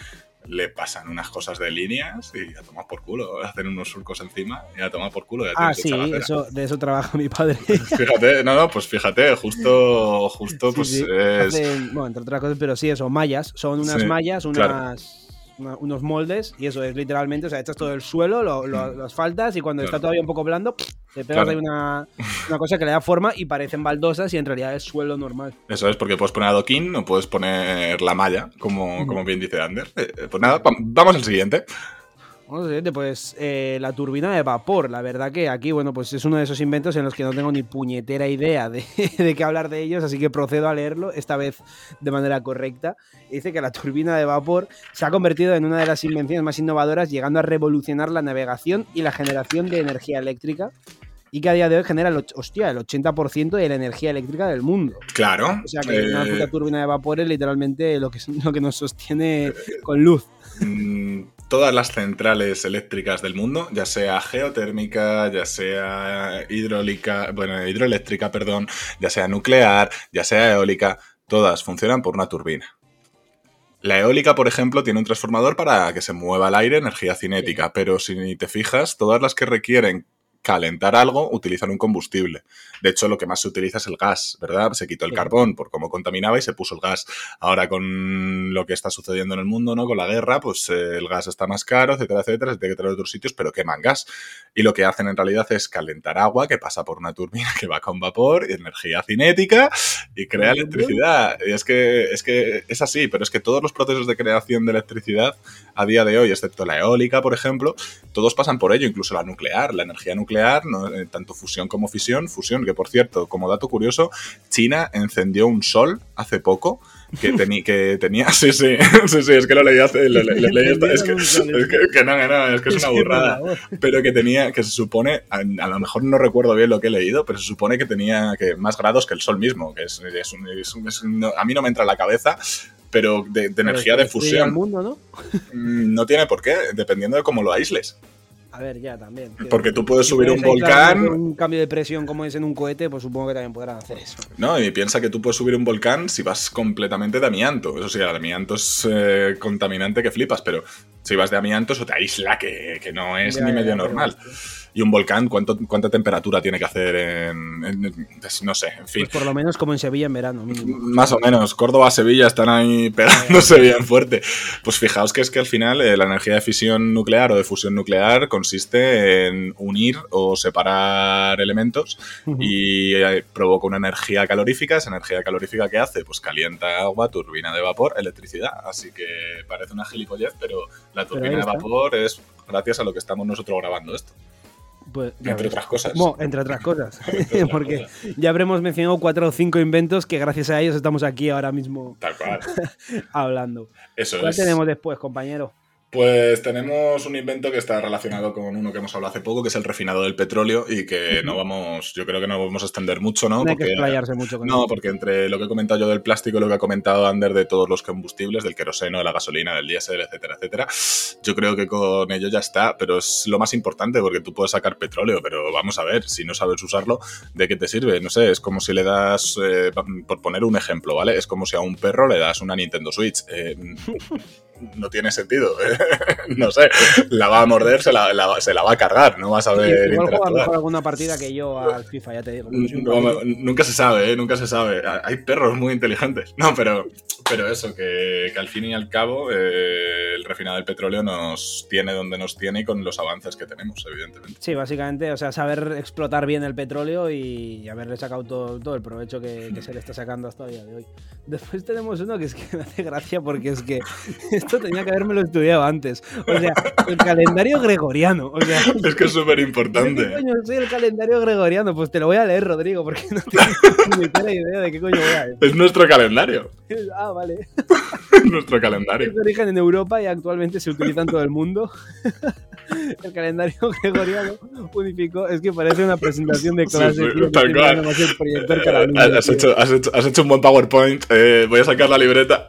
le pasan unas cosas de líneas y a tomar por culo. Hacen unos surcos encima y a tomar por culo. ah, sí, eso, de eso trabaja mi padre. Fíjate, no, no, pues fíjate, justo, justo, pues es... bueno, entre otras cosas, pero sí, eso, mallas. Son unas mallas, unas unos moldes y eso es literalmente, o sea, echas todo el suelo, lo, lo, asfaltas y cuando está todavía un poco blando, te pegas ahí una, una, cosa que le da forma y parecen baldosas y en realidad es suelo normal. Eso es, porque puedes poner adoquín o puedes poner la malla, como, como bien dice Ander. Eh, pues nada, vamos al siguiente. Pues eh, la turbina de vapor. La verdad que aquí, bueno, pues es uno de esos inventos en los que no tengo ni puñetera idea de, de qué hablar de ellos, así que procedo a leerlo, esta vez de manera correcta. Dice que la turbina de vapor se ha convertido en una de las invenciones más innovadoras, llegando a revolucionar la navegación y la generación de energía eléctrica y que a día de hoy genera el, hostia, el 80% de la energía eléctrica del mundo. Claro. O sea que una puta eh, turbina de vapor es literalmente lo que, lo que nos sostiene con luz. Todas las centrales eléctricas del mundo, ya sea geotérmica, ya sea hidráulica, bueno, hidroeléctrica, perdón, ya sea nuclear, ya sea eólica, todas funcionan por una turbina. La eólica, por ejemplo, tiene un transformador para que se mueva el aire, energía cinética, pero si te fijas, todas las que requieren calentar algo, utilizan un combustible. De hecho, lo que más se utiliza es el gas, ¿verdad? Se quitó el carbón por cómo contaminaba y se puso el gas. Ahora con lo que está sucediendo en el mundo, ¿no? Con la guerra, pues eh, el gas está más caro, etcétera, etcétera, se tiene que traer de otros sitios, pero queman gas. Y lo que hacen en realidad es calentar agua que pasa por una turbina que va con vapor y energía cinética y crea electricidad. Y es que, es que es así, pero es que todos los procesos de creación de electricidad a día de hoy, excepto la eólica, por ejemplo, todos pasan por ello, incluso la nuclear. La energía nuclear, eh, tanto fusión como fisión, fusión que por cierto, como dato curioso, China encendió un sol hace poco que, que tenía. Sí, sí, sí, sí, es que lo leí hace. Lo, leí es, que, es, que, no, no, es que es una burrada. Pero que tenía, que se supone, a, lo mejor no recuerdo bien lo que he leído, pero se supone que tenía que más grados que el sol mismo, que es, a mí no me entra en la cabeza, pero de, energía de fusión. Mundo, ¿no? No tiene por qué, dependiendo de cómo lo aísles. A ver, ya también. Porque tú puedes subir un volcán. Un cambio de presión como es en un cohete, pues supongo que también podrán hacer eso. No, y piensa que tú puedes subir un volcán si vas completamente de amianto. Eso sí, el amianto es eh, contaminante que flipas, pero si vas de amianto, eso te aísla, que, que no es ni medio normal. Y un volcán, ¿cuánto, ¿cuánta temperatura tiene que hacer en, pues, no sé, en fin. Pues por lo menos como en Sevilla en verano. Más o menos. Córdoba, Sevilla están ahí pegándose bien fuerte. Pues fijaos que es que al final eh, la energía de fisión nuclear o de fusión nuclear consiste en unir o separar elementos y eh, provoca una energía calorífica. Esa energía calorífica que hace, pues calienta agua, turbina de vapor, electricidad. Así que parece una gilipollez, pero la turbina de vapor es gracias a lo que estamos nosotros grabando esto. Pues, entre otras cosas. entre otras cosas. Porque ya habremos mencionado cuatro o cinco inventos que gracias a ellos estamos aquí ahora mismo Tal cual. hablando. Eso ¿Cuál tenemos después, compañero? Pues tenemos un invento que está relacionado con uno que hemos hablado hace poco, que es el refinado del petróleo y que no vamos, yo creo que no vamos a extender mucho, ¿no? No hay que explayarse mucho No, porque entre lo que he comentado yo del plástico y lo que ha comentado Ander de todos los combustibles, del queroseno, de la gasolina, del diésel, etcétera, etcétera, yo creo que con ello ya está, pero es lo más importante porque tú puedes sacar petróleo, pero vamos a ver, si no sabes usarlo, ¿de qué te sirve? No sé, es como si le das, eh, por poner un ejemplo, ¿vale? Es como si a un perro le das una Nintendo Switch. Eh, no tiene sentido. no sé, la va a morder, se la, se la va a cargar, no vas a ver. igual juega mejor alguna partida que yo al FIFA, ya te digo. nunca se sabe, ¿eh? nunca se sabe. Hay perros muy inteligentes. No, pero, pero eso, que, que al fin y al cabo eh, el refinado del petróleo nos tiene donde nos tiene y con los avances que tenemos, evidentemente. Sí, básicamente, o sea, saber explotar bien el petróleo y haberle sacado todo, todo el provecho que, que se le está sacando hasta el día de hoy. Después tenemos uno que es que me hace gracia porque es que esto tenía que haberme lo estudiado antes. O sea, el calendario gregoriano. O sea, es que es súper importante. ¿Qué coño soy el calendario gregoriano? Pues te lo voy a leer, Rodrigo, porque no tengo ni idea de qué coño voy a leer. Es nuestro calendario. Ah, vale. nuestro calendario. Es de origen en Europa y actualmente se utiliza en todo el mundo. el calendario gregoriano unificó. Es que parece una presentación de clase. tal cual. Has hecho, has, hecho, has hecho un buen PowerPoint. Eh, voy a sacar la libreta.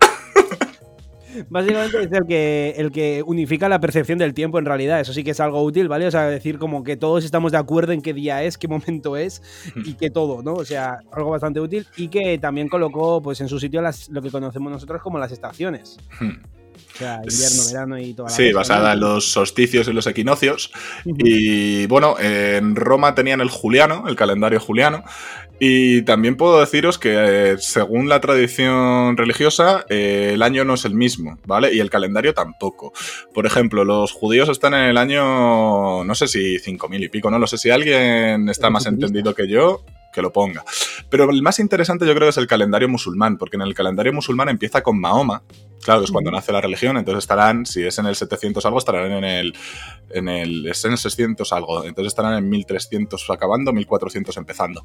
Básicamente es el que, el que unifica la percepción del tiempo en realidad. Eso sí que es algo útil, ¿vale? O sea, decir como que todos estamos de acuerdo en qué día es, qué momento es y que todo, ¿no? O sea, algo bastante útil y que también colocó pues en su sitio las, lo que conocemos nosotros como las estaciones. O sea, invierno, verano y toda la Sí, basada en los solsticios y los equinoccios. Y bueno, en Roma tenían el Juliano, el calendario juliano, y también puedo deciros que eh, según la tradición religiosa, eh, el año no es el mismo, ¿vale? Y el calendario tampoco. Por ejemplo, los judíos están en el año, no sé si 5000 y pico, no lo sé si alguien está más entendido que yo, que lo ponga. Pero el más interesante yo creo que es el calendario musulmán, porque en el calendario musulmán empieza con Mahoma, claro, es cuando nace la religión, entonces estarán, si es en el 700 algo, estarán en el, en el, es en el 600 algo, entonces estarán en 1300 acabando, 1400 empezando.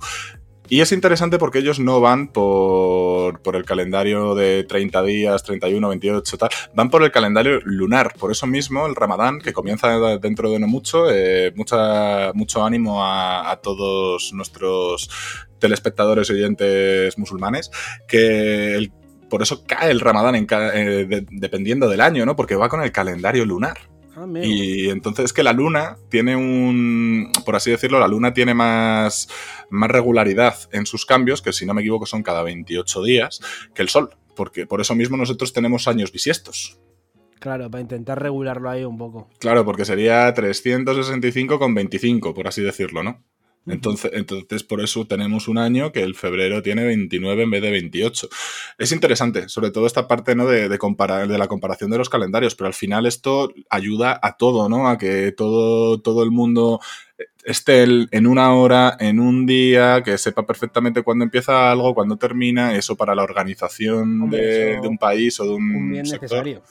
Y es interesante porque ellos no van por, por, el calendario de 30 días, 31, 28, tal, van por el calendario lunar. Por eso mismo el Ramadán, que comienza dentro de no mucho, eh, mucha, mucho ánimo a, todos nuestros telespectadores y oyentes musulmanes, que por eso cae el Ramadán en, eh, dependiendo del año, ¿no? Porque va con el calendario lunar. Ah, y entonces es que la luna tiene un, por así decirlo, la luna tiene más, más regularidad en sus cambios, que si no me equivoco son cada 28 días, que el Sol, porque por eso mismo nosotros tenemos años bisiestos. Claro, para intentar regularlo ahí un poco. Claro, porque sería 365 con 25, por así decirlo, ¿no? Entonces, entonces, por eso tenemos un año que el febrero tiene 29 en vez de 28. Es interesante, sobre todo esta parte ¿no? de, de, comparar, de la comparación de los calendarios, pero al final esto ayuda a todo, ¿no? A que todo, todo el mundo esté en una hora, en un día, que sepa perfectamente cuándo empieza algo, cuándo termina, eso para la organización de, un país o de un, un bien necesario.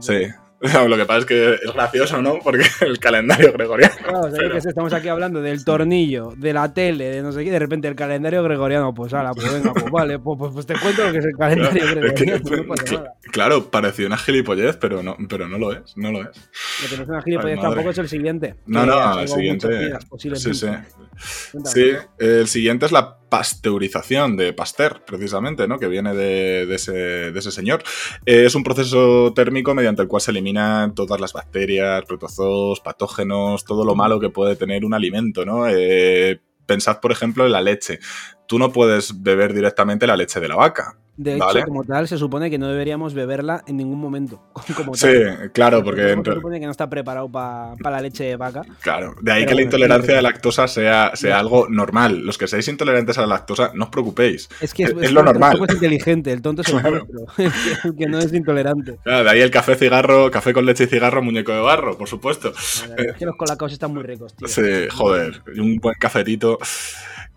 Sí, Lo que pasa es que es gracioso, ¿no? Porque el calendario gregoriano. Claro, que estamos aquí hablando del tornillo, de la tele, de no sé qué, de repente el calendario gregoriano, pues ala, pues venga, pues vale, pues, pues, pues te cuento lo que es el calendario gregoriano, pues no pasa nada. Claro, pareció una gilipollez, pero no, pero no lo es, no lo es. Lo que no es una gilipollez tampoco es el siguiente. No, no, el siguiente. sí, sí. Sí, el siguiente es la pasteurización de Pasteur, precisamente, ¿no? Que viene de, ese, de ese, señor. es un proceso térmico mediante el cual se eliminan todas las bacterias, protozoos, patógenos, todo lo malo que puede tener un alimento, ¿no? Eh, pensad, por ejemplo, en la leche. Tú no puedes beber directamente la leche de la vaca. De hecho, como tal, se supone que no deberíamos beberla en ningún momento. sí, claro, porque. Se supone que no está preparado para la leche de vaca. Claro, de ahí que la intolerancia a la lactosa sea, sea algo normal. Los que seáis intolerantes a la lactosa, no os preocupéis. Es que es, lo normal. es inteligente, el tonto es el, el, que no es intolerante. Claro, de ahí el café cigarro, café con leche y cigarro, muñeco de barro, por supuesto. es que los colacaos están muy ricos, tío. Sí, joder, un buen cafetito.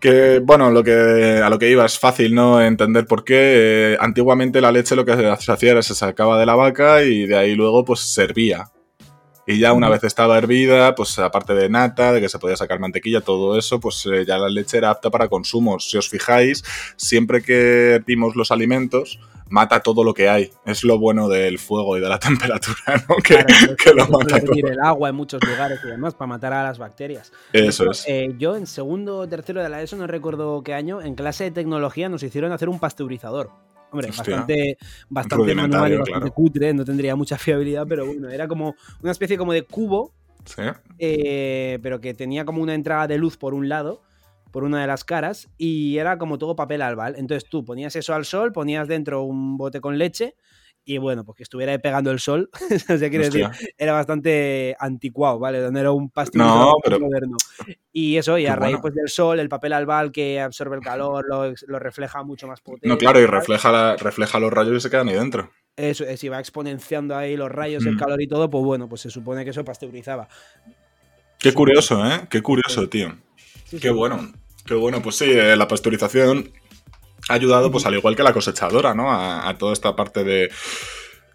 Que, bueno, lo que, a lo que iba es fácil, ¿no? Entender por qué. Eh, antiguamente la leche lo que se hacía era se sacaba de la vaca y de ahí luego pues servía. Y ya una vez estaba hervida, pues aparte de nata, de que se podía sacar mantequilla, todo eso, pues eh, ya la leche era apta para consumo. Si os fijáis, siempre que hervimos los alimentos, mata todo lo que hay. Es lo bueno del fuego y de la temperatura, ¿no? Que, que lo mata el agua en muchos lugares y demás para matar a las bacterias. Eso es. Eh, yo en segundo o tercero de la ESO, no recuerdo qué año, en clase de tecnología nos hicieron hacer un pasteurizador. Hombre, bastante, bastante manual y bastante cutre, no tendría mucha fiabilidad, pero bueno, era como una especie como de cubo, ¿Sí? Eh, pero que tenía como una entrada de luz por un lado por una de las caras y era como todo papel albal. Entonces tú ponías eso al sol, ponías dentro un bote con leche y bueno, pues que estuviera ahí pegando el sol, o sea, quiere decir, era bastante anticuado, ¿vale? No era un pastel moderno. Y eso, y a raíz pues, del sol, el papel albal que absorbe el calor, lo, refleja mucho más potente. No, claro, y refleja, refleja los rayos y se quedan ahí dentro. Eso, si va exponenciando ahí los rayos, el calor y todo, pues bueno, pues se supone que eso pasteurizaba. Qué curioso, ¿eh? Qué curioso, tío. Qué bueno. Qué bueno, pues sí, eh, la pasteurización ha ayudado, pues al igual que la cosechadora, ¿no? A, toda esta parte de,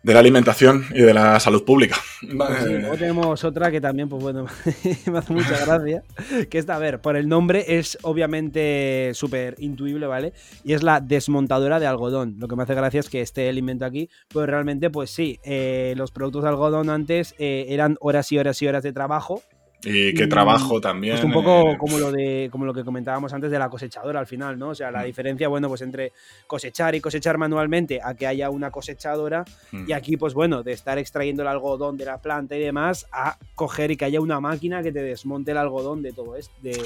la alimentación y de la salud pública. Pues luego tenemos otra que también, pues bueno, me hace mucha gracia. Que esta, a ver, por el nombre es obviamente súper intuible, ¿vale? Y es la desmontadora de algodón. Lo que me hace gracia es que esté el invento aquí, pues realmente, pues sí, eh, los productos de algodón antes eh, eran horas y horas y horas de trabajo y qué trabajo también. Es un poco eh, como lo de como lo que comentábamos antes de la cosechadora al final, ¿no? O sea, la mm. diferencia, bueno, pues entre cosechar y cosechar manualmente a que haya una cosechadora mm. y aquí, pues bueno, de estar extrayendo el algodón de la planta y demás a coger y que haya una máquina que te desmonte el algodón de todo esto, de,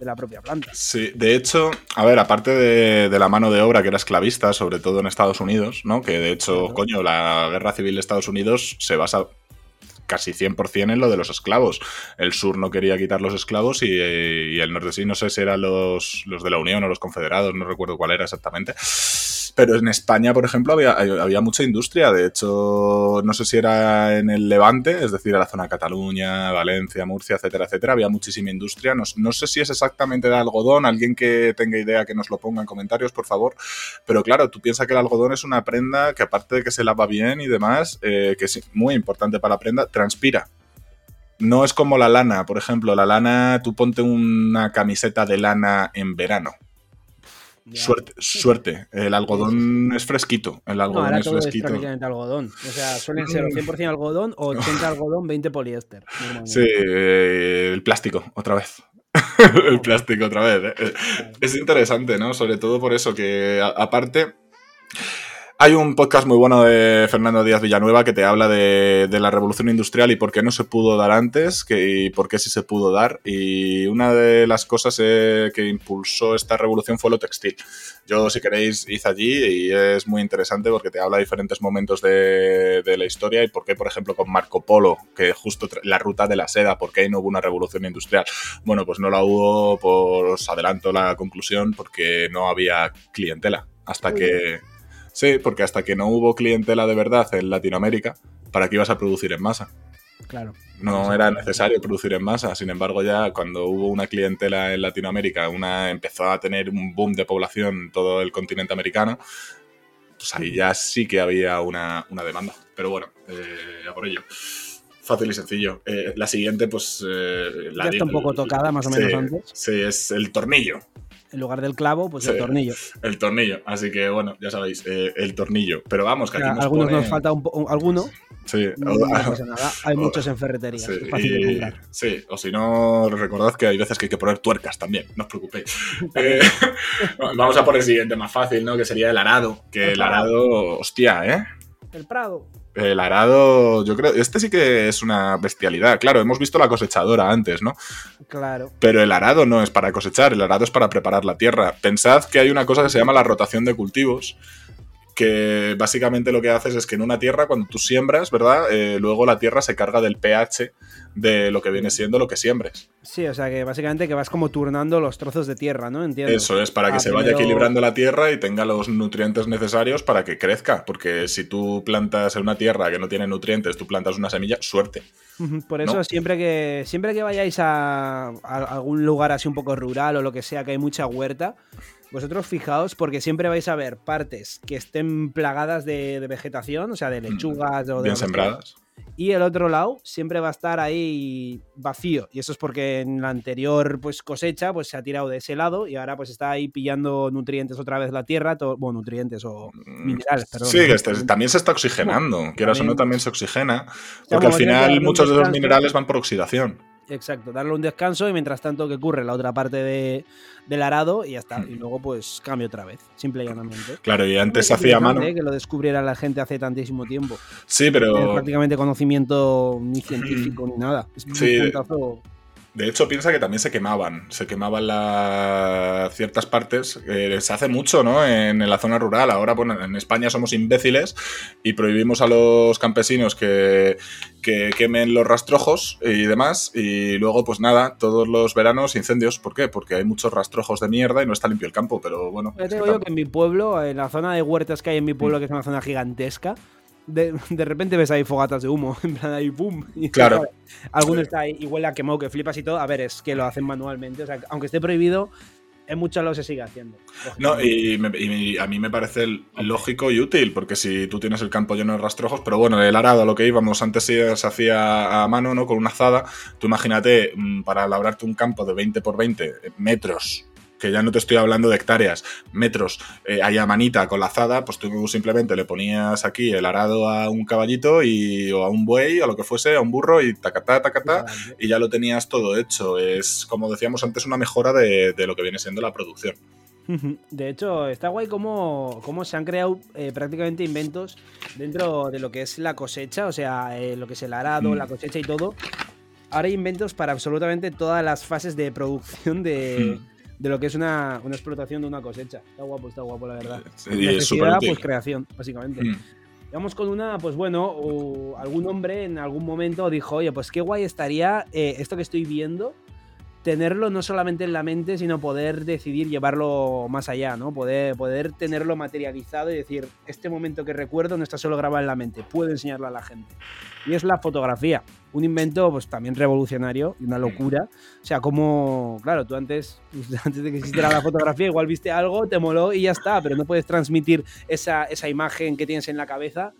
la propia planta. Sí, de hecho, a ver, aparte de, la mano de obra que era esclavista, sobre todo en Estados Unidos, ¿no? Que de hecho, coño, la guerra civil de Estados Unidos se basa casi 100% en lo de los esclavos. El sur no quería quitar los esclavos y, el norte sí, no sé si eran los, los, de la Unión o los confederados, no recuerdo cuál era exactamente. Pero en España, por ejemplo, había, mucha industria. De hecho, no sé si era en el Levante, es decir, en la zona de Cataluña, Valencia, Murcia, etcétera, etcétera. Había muchísima industria. No, no, sé si es exactamente de algodón. Alguien que tenga idea que nos lo ponga en comentarios, por favor. Pero claro, tú piensas que el algodón es una prenda que aparte de que se lava bien y demás, eh, que es muy importante para la prenda, transpira. No es como la lana, por ejemplo. La lana, tú ponte una camiseta de lana en verano Suerte, suerte. El algodón es fresquito. El algodón es fresquito. Es algodón. O sea, suelen ser 100% algodón o 80 algodón, 20 poliéster. Sí, eh, el plástico, otra vez. el plástico otra vez. ¿eh? Es interesante, ¿no? Sobre todo por eso que, aparte, Hay un podcast muy bueno de Fernando Díaz Villanueva que te habla de, la revolución industrial y por qué no se pudo dar antes que, y por qué sí se pudo dar. Y una de las cosas eh, que impulsó esta revolución fue lo textil. Yo, si queréis, hice allí y es muy interesante porque te habla de diferentes momentos de, la historia y por qué, por ejemplo, con Marco Polo, que justo la ruta de la seda, por qué no hubo una revolución industrial. Bueno, pues no la hubo, pues adelanto la conclusión, porque no había clientela. Hasta que Sí, porque hasta que no hubo clientela de verdad en Latinoamérica, ¿para qué ibas a producir en masa? Claro. No era necesario producir en masa. Sin embargo, ya cuando hubo una clientela en Latinoamérica, una empezó a tener un boom de población en todo el continente americano, pues ahí ya sí que había una, demanda. Pero bueno, eh, ya por ello. Fácil y sencillo. Eh, la siguiente, pues. Eh, la ya está un poco tocada, más o menos antes. Sí, es el tornillo en lugar del clavo, pues el tornillo. El tornillo. Así que bueno, ya sabéis, eh, el tornillo. Pero vamos, que aquí nos Algunos nos falta un, alguno. Sí. No, pasa nada. Hay muchos en ferretería. Sí, sí. o si no, recordad que hay veces que hay que poner tuercas también, no os preocupéis. Eh, vamos a por el siguiente más fácil, ¿no? Que sería el arado. Que el arado, hostia, ¿eh? El prado. El arado, yo creo, este sí que es una bestialidad. Claro, hemos visto la cosechadora antes, ¿no? Claro. Pero el arado no es para cosechar, el arado es para preparar la tierra. Pensad que hay una cosa que se llama la rotación de cultivos, que básicamente lo que haces es que en una tierra, cuando tú siembras, ¿verdad? Eh, luego la tierra se carga del pH de lo que viene siendo lo que siembres. Sí, o sea que básicamente que vas como turnando los trozos de tierra, ¿no? Entiendo. Eso es, para que se vaya equilibrando la tierra y tenga los nutrientes necesarios para que crezca. Porque si tú plantas en una tierra que no tiene nutrientes, tú plantas una semilla, suerte. Por eso siempre que siempre que vayáis a, algún lugar así un poco rural o lo que sea, que hay mucha huerta, vosotros fijaos porque siempre vais a ver partes que estén plagadas de, vegetación, o sea, de mm, lechugas o de... Bien sembradas. Y el otro lado siempre va a estar ahí vacío. Y eso es porque en la anterior pues, cosecha pues, se ha tirado de ese lado y ahora pues está ahí pillando nutrientes otra vez la tierra. bueno, nutrientes o mm, minerales, perdón. Sí, este, también se está oxigenando. Quieras o no, también se oxigena. Porque al final muchos de los minerales van por oxidación. Exacto, darle un descanso y mientras tanto que ocurre la otra parte de, del arado y ya está. Y luego pues cambio otra vez, simple y llanamente. Claro, y antes hacía mano. Que lo descubriera la gente hace tantísimo tiempo. Sí, pero... prácticamente conocimiento ni científico ni nada. Es un puntazo de hecho, piensa que también se quemaban, se quemaban las ciertas partes. Eh, se hace mucho, ¿no? En, la zona rural. Ahora, bueno, en España somos imbéciles y prohibimos a los campesinos que, quemen los rastrojos y demás. Y luego, pues nada, todos los veranos incendios. ¿Por qué? Porque hay muchos rastrojos de mierda y no está limpio el campo. Pero bueno. Yo te digo que en mi pueblo, en la zona de huertas que hay en mi pueblo, que es una zona gigantesca, de, repente ves ahí fogatas de humo, en plan ahí ¡pum! Y claro. Alguno está ahí y huele a quemado, que flipas y todo. A ver, es que lo hacen manualmente. O sea, aunque esté prohibido, en muchos lo se sigue haciendo. No, y, a mí me parece lógico y útil, porque si tú tienes el campo lleno de rastrojos, pero bueno, el arado, lo que íbamos, antes se, hacía a mano, ¿no? Con una azada. Tú imagínate, mm, para labrarte un campo de 20 por 20 metros que ya no te estoy hablando de hectáreas, metros, eh, ahí a manita con la azada, pues tú simplemente le ponías aquí el arado a un caballito y, o a un buey o a lo que fuese, a un burro y tacatá, tacatá, y ya lo tenías todo hecho. Es, como decíamos antes, una mejora de, lo que viene siendo la producción. De hecho, está guay cómo, cómo se han creado eh, prácticamente inventos dentro de lo que es la cosecha, o sea, eh, lo que es el arado, mm. la cosecha y todo. Ahora hay inventos para absolutamente todas las fases de producción de, mm de lo que es una, explotación de una cosecha. Está guapo, está guapo, la verdad. Sí, Necesidad, pues creación, básicamente. Mm. Vamos con una, pues bueno, algún hombre en algún momento dijo, oye, pues qué guay estaría eh, esto que estoy viendo, tenerlo no solamente en la mente, sino poder decidir llevarlo más allá, ¿no? Poder, poder tenerlo materializado y decir, este momento que recuerdo no está solo grabado en la mente, puedo enseñarlo a la gente. Y es la fotografía, un invento pues también revolucionario y una locura. O sea, como, claro, tú antes, antes de que existiera la fotografía, igual viste algo, te moló y ya está, pero no puedes transmitir esa, esa imagen que tienes en la cabeza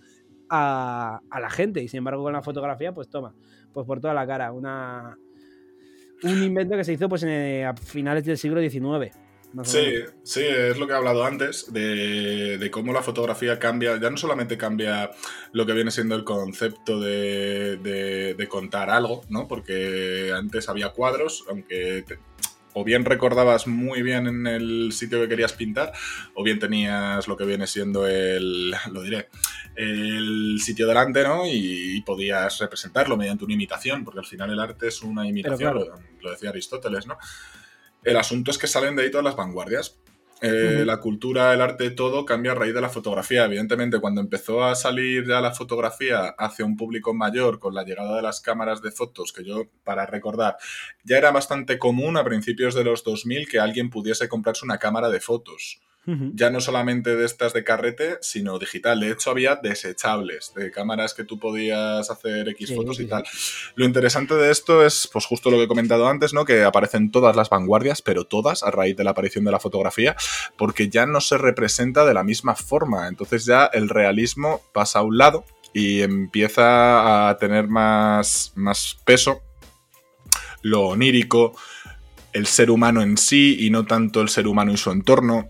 a, a la gente. Y sin embargo, con la fotografía, pues toma, pues por toda la cara, una un invento que se hizo pues en, a finales del siglo XIX. Sí, sí, es lo que he hablado antes, de, cómo la fotografía cambia, ya no solamente cambia lo que viene siendo el concepto de, contar algo, ¿no? Porque antes había cuadros, aunque o bien recordabas muy bien en el sitio que querías pintar, o bien tenías lo que viene siendo el, lo diré, el sitio delante, ¿no? Y, podías representarlo mediante una imitación, porque al final el arte es una imitación, lo decía Aristóteles, ¿no? El asunto es que salen de ahí todas las vanguardias. La cultura, el arte, todo cambia a raíz de la fotografía. Evidentemente, cuando empezó a salir ya la fotografía hacia un público mayor con la llegada de las cámaras de fotos, que yo, para recordar, ya era bastante común a principios de los 2000 que alguien pudiese comprarse una cámara de fotos ya no solamente de estas de carrete, sino digital. De hecho, había desechables, de cámaras que tú podías hacer X fotos y tal. Lo interesante de esto es, pues justo lo que he comentado antes, ¿no? Que aparecen todas las vanguardias, pero todas a raíz de la aparición de la fotografía, porque ya no se representa de la misma forma. Entonces ya el realismo pasa a un lado y empieza a tener más, más peso lo onírico, el ser humano en sí y no tanto el ser humano y su entorno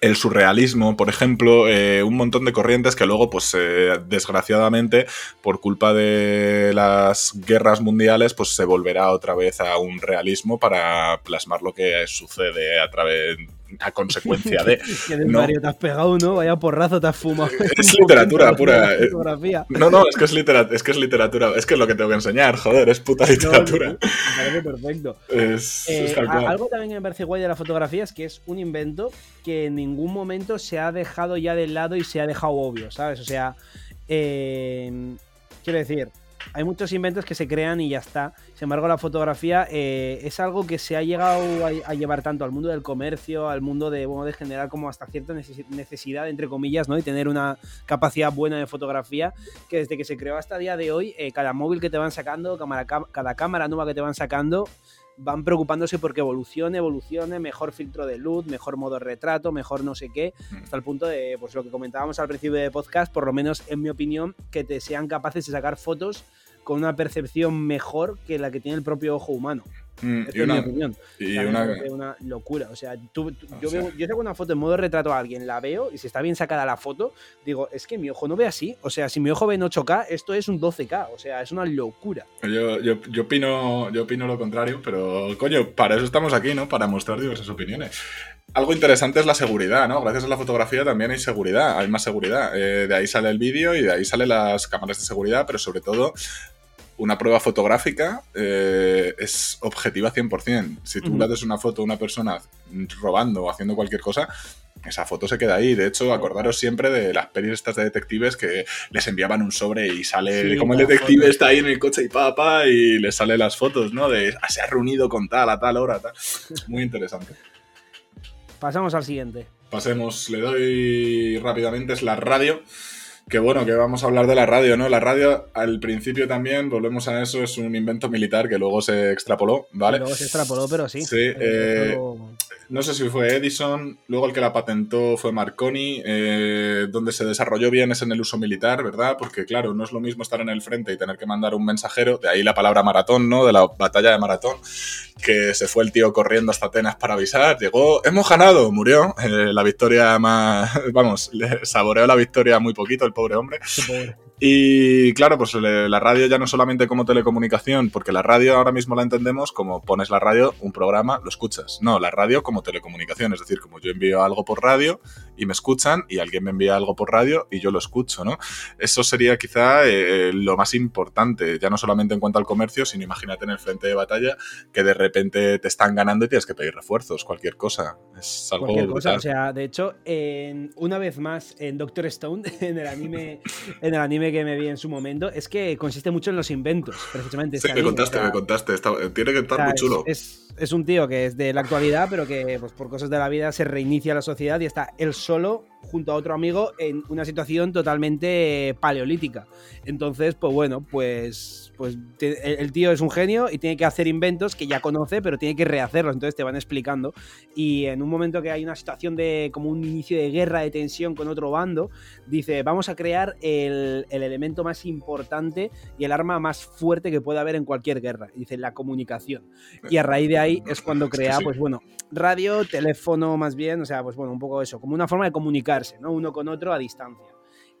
el surrealismo, por ejemplo, eh, un montón de corrientes que luego, pues eh, desgraciadamente, por culpa de las guerras mundiales, pues se volverá otra vez a un realismo para plasmar lo que sucede a través a consecuencia de. que ¿no? Mario te has pegado, ¿no? Vaya porrazo te has fumado. Es literatura pura. No, no, es que es, literatura, es que es literatura. Es que es lo que tengo que enseñar, joder, es puta literatura. me parece perfecto. Es, eh, algo también que me parece guay de la fotografía es que es un invento que en ningún momento se ha dejado ya de lado y se ha dejado obvio, ¿sabes? O sea, eh, quiero decir, hay muchos inventos que se crean y ya está. Sin embargo, la fotografía eh, es algo que se ha llegado a, llevar tanto al mundo del comercio, al mundo de, bueno, de generar como hasta cierta necesidad, entre comillas, ¿no? Y tener una capacidad buena de fotografía, que desde que se creó hasta el día de hoy, eh, cada móvil que te van sacando, cada cámara nueva que te van sacando, van preocupándose porque evolucione, evolucione, mejor filtro de luz, mejor modo retrato, mejor no sé qué, mm. hasta el punto de, pues lo que comentábamos al principio de podcast, por lo menos en mi opinión, que te sean capaces de sacar fotos con una percepción mejor que la que tiene el propio ojo humano. Mm, es mi opinión. Y una... locura. O sea, tú, yo, Veo, yo saco una foto en modo retrato a alguien, la veo y si está bien sacada la foto, digo, es que mi ojo no ve así. O sea, si mi ojo ve en 8K, esto es un 12K. O sea, es una locura. Yo, yo, yo, opino, yo opino lo contrario, pero coño, para eso estamos aquí, ¿no? Para mostrar diversas opiniones. Algo interesante es la seguridad, ¿no? Gracias a la fotografía también hay seguridad, hay más seguridad. Eh, de ahí sale el vídeo y de ahí salen las cámaras de seguridad, pero sobre todo una prueba fotográfica eh, es objetiva 100%. Si tú le das una foto a una persona robando o haciendo cualquier cosa, esa foto se queda ahí. De hecho, acordaros siempre de las pelis estas de detectives que les enviaban un sobre y sale como el detective está ahí en el coche y pa, y le sale las fotos, ¿no? De ah, se ha reunido con tal, a tal hora, tal. Muy interesante. Pasamos al siguiente. Pasemos, le doy rápidamente, es la radio. Que bueno, que vamos a hablar de la radio, ¿no? La radio al principio también, volvemos a eso, es un invento militar que luego se extrapoló, ¿vale? Luego se extrapoló, pero sí. Sí, eh, no sé si fue Edison, luego el que la patentó fue Marconi, eh, donde se desarrolló bien es en el uso militar, ¿verdad? Porque claro, no es lo mismo estar en el frente y tener que mandar un mensajero, de ahí la palabra maratón, ¿no? De la batalla de maratón, que se fue el tío corriendo hasta Atenas para avisar, llegó, hemos ganado, murió, eh, la victoria más, vamos, le saboreó la victoria muy poquito el pobre hombre. pobre. Y claro, pues la radio ya no solamente como telecomunicación, porque la radio ahora mismo la entendemos como pones la radio, un programa, lo escuchas. No, la radio como telecomunicación, es decir, como yo envío algo por radio y me escuchan y alguien me envía algo por radio y yo lo escucho, ¿no? Eso sería quizá eh, lo más importante, ya no solamente en cuanto al comercio, sino imagínate en el frente de batalla que de repente te están ganando y tienes que pedir refuerzos, cualquier cosa. Es algo cualquier cosa, o sea, de hecho, una vez más en Doctor Stone, en el anime, en el anime que me vi en su momento es que consiste mucho en los inventos, precisamente. Sí, me contaste, me contaste. tiene que estar muy chulo. Es, es, un tío que es de la actualidad, pero que pues, por cosas de la vida se reinicia la sociedad y está él solo junto a otro amigo en una situación totalmente paleolítica. Entonces, pues bueno, pues pues el tío es un genio y tiene que hacer inventos que ya conoce, pero tiene que rehacerlos, entonces te van explicando. Y en un momento que hay una situación de como un inicio de guerra, de tensión con otro bando, dice, vamos a crear el, elemento más importante y el arma más fuerte que pueda haber en cualquier guerra. dice, la comunicación. Y a raíz de ahí es cuando crea, pues bueno, radio, teléfono más bien, o sea, pues bueno, un poco eso, como una forma de comunicarse, ¿no? Uno con otro a distancia.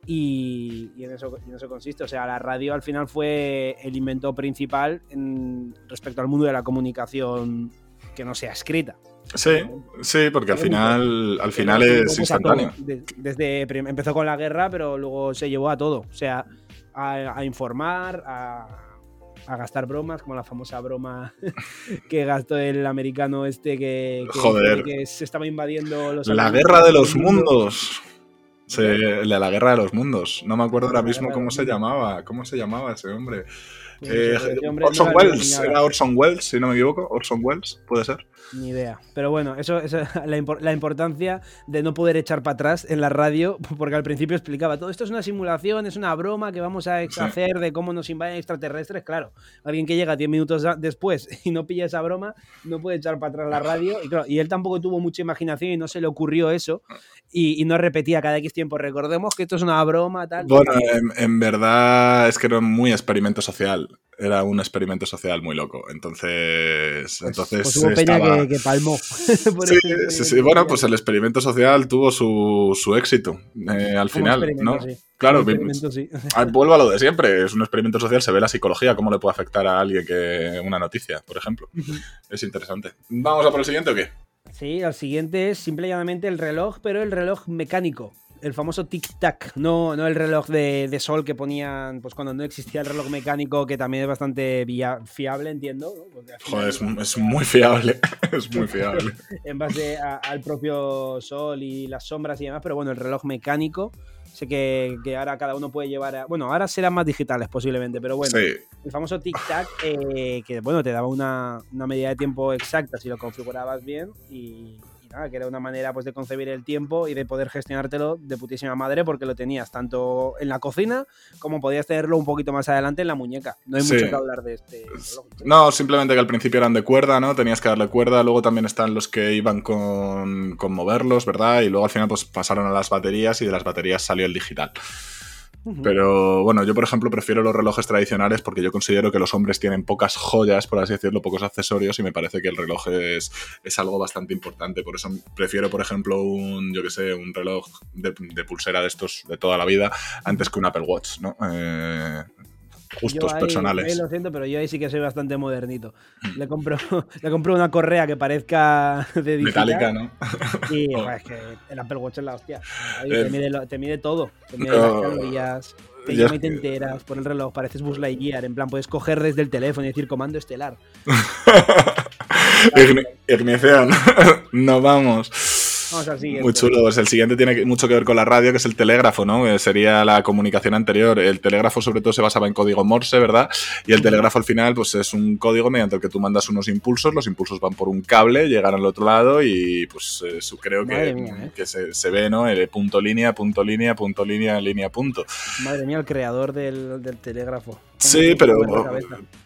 Y, en, eso, consiste. O sea, la radio al final fue el invento principal en, respecto al mundo de la comunicación que no sea escrita. Sí, sí, porque al final, al final es instantáneo. Desde empezó con la guerra, pero luego se llevó a todo. O sea, a, informar, a, gastar bromas, como la famosa broma que gastó el americano este que, se estaba invadiendo los. La guerra de los mundos. la guerra de los mundos. No me acuerdo ahora mismo cómo se llamaba. ¿Cómo se llamaba ese hombre? Eh, Orson Welles, era Orson Welles, si no me equivoco. Orson Welles, puede ser. Ni idea. Pero bueno, eso es la, importancia de no poder echar para atrás en la radio, porque al principio explicaba, todo esto es una simulación, es una broma que vamos a hacer de cómo nos invaden extraterrestres. Claro, alguien que llega 10 minutos después y no pilla esa broma, no puede echar para atrás la radio. Y, él tampoco tuvo mucha imaginación y no se le ocurrió eso. Y, no repetía cada X tiempo, recordemos que esto es una broma, tal. Bueno, en, verdad es que era muy experimento social era un experimento social muy loco. Entonces, pues, entonces pues hubo peña que, palmó. sí, sí, Bueno, pues el experimento social tuvo su, éxito eh, al final, ¿no? Claro, ah, vuelvo a lo de siempre. Es un experimento social, se ve la psicología, cómo le puede afectar a alguien que una noticia, por ejemplo. Es interesante. ¿Vamos a por el siguiente o qué? Sí, el siguiente es simple y llanamente el reloj, pero el reloj mecánico el famoso tic-tac, no, no el reloj de, sol que ponían pues cuando no existía el reloj mecánico, que también es bastante fiable, entiendo. Joder, es, muy fiable, es muy fiable. en base al propio sol y las sombras y demás, pero bueno, el reloj mecánico, sé que, ahora cada uno puede llevar, a, bueno, ahora serán más digitales posiblemente, pero bueno, el famoso tic-tac, eh, que bueno, te daba una, una medida de tiempo exacta si lo configurabas bien y que era una manera pues, de concebir el tiempo y de poder gestionártelo de putísima madre porque lo tenías tanto en la cocina como podías tenerlo un poquito más adelante en la muñeca. No hay mucho que hablar de este No, simplemente que al principio eran de cuerda, ¿no? Tenías que darle cuerda, luego también están los que iban con, con moverlos, ¿verdad? Y luego al final pues pasaron a las baterías y de las baterías salió el digital. Pero bueno, yo por ejemplo prefiero los relojes tradicionales porque yo considero que los hombres tienen pocas joyas, por así decirlo, pocos accesorios y me parece que el reloj es, es algo bastante importante. Por eso prefiero, por ejemplo, un, yo que sé, un reloj de, de, pulsera de estos de toda la vida antes que un Apple Watch, ¿no? Eh, gustos personales. lo siento, pero yo ahí sí que soy bastante modernito. Mm. Le compro, le compro una correa que parezca de Metálica, ¿no? Y es que el Apple Watch es la hostia. te, mide te, mide todo. Te mide las calorías, te llama y te enteras por el reloj. Pareces Buzz Lightyear. En plan, puedes coger desde el teléfono y decir comando estelar. Ignición. no vamos. Muy chulo. el siguiente tiene mucho que ver con la radio, que es el telégrafo, ¿no? Eh, sería la comunicación anterior. El telégrafo, sobre todo, se basaba en código Morse, ¿verdad? Y el telégrafo al final, pues es un código mediante el que tú mandas unos impulsos. Los impulsos van por un cable, llegan al otro lado y, pues, eso creo que, ¿eh? que se, ve, ¿no? El punto línea, punto línea, punto línea, línea, punto. Madre mía, el creador del, del telégrafo. Sí, pero,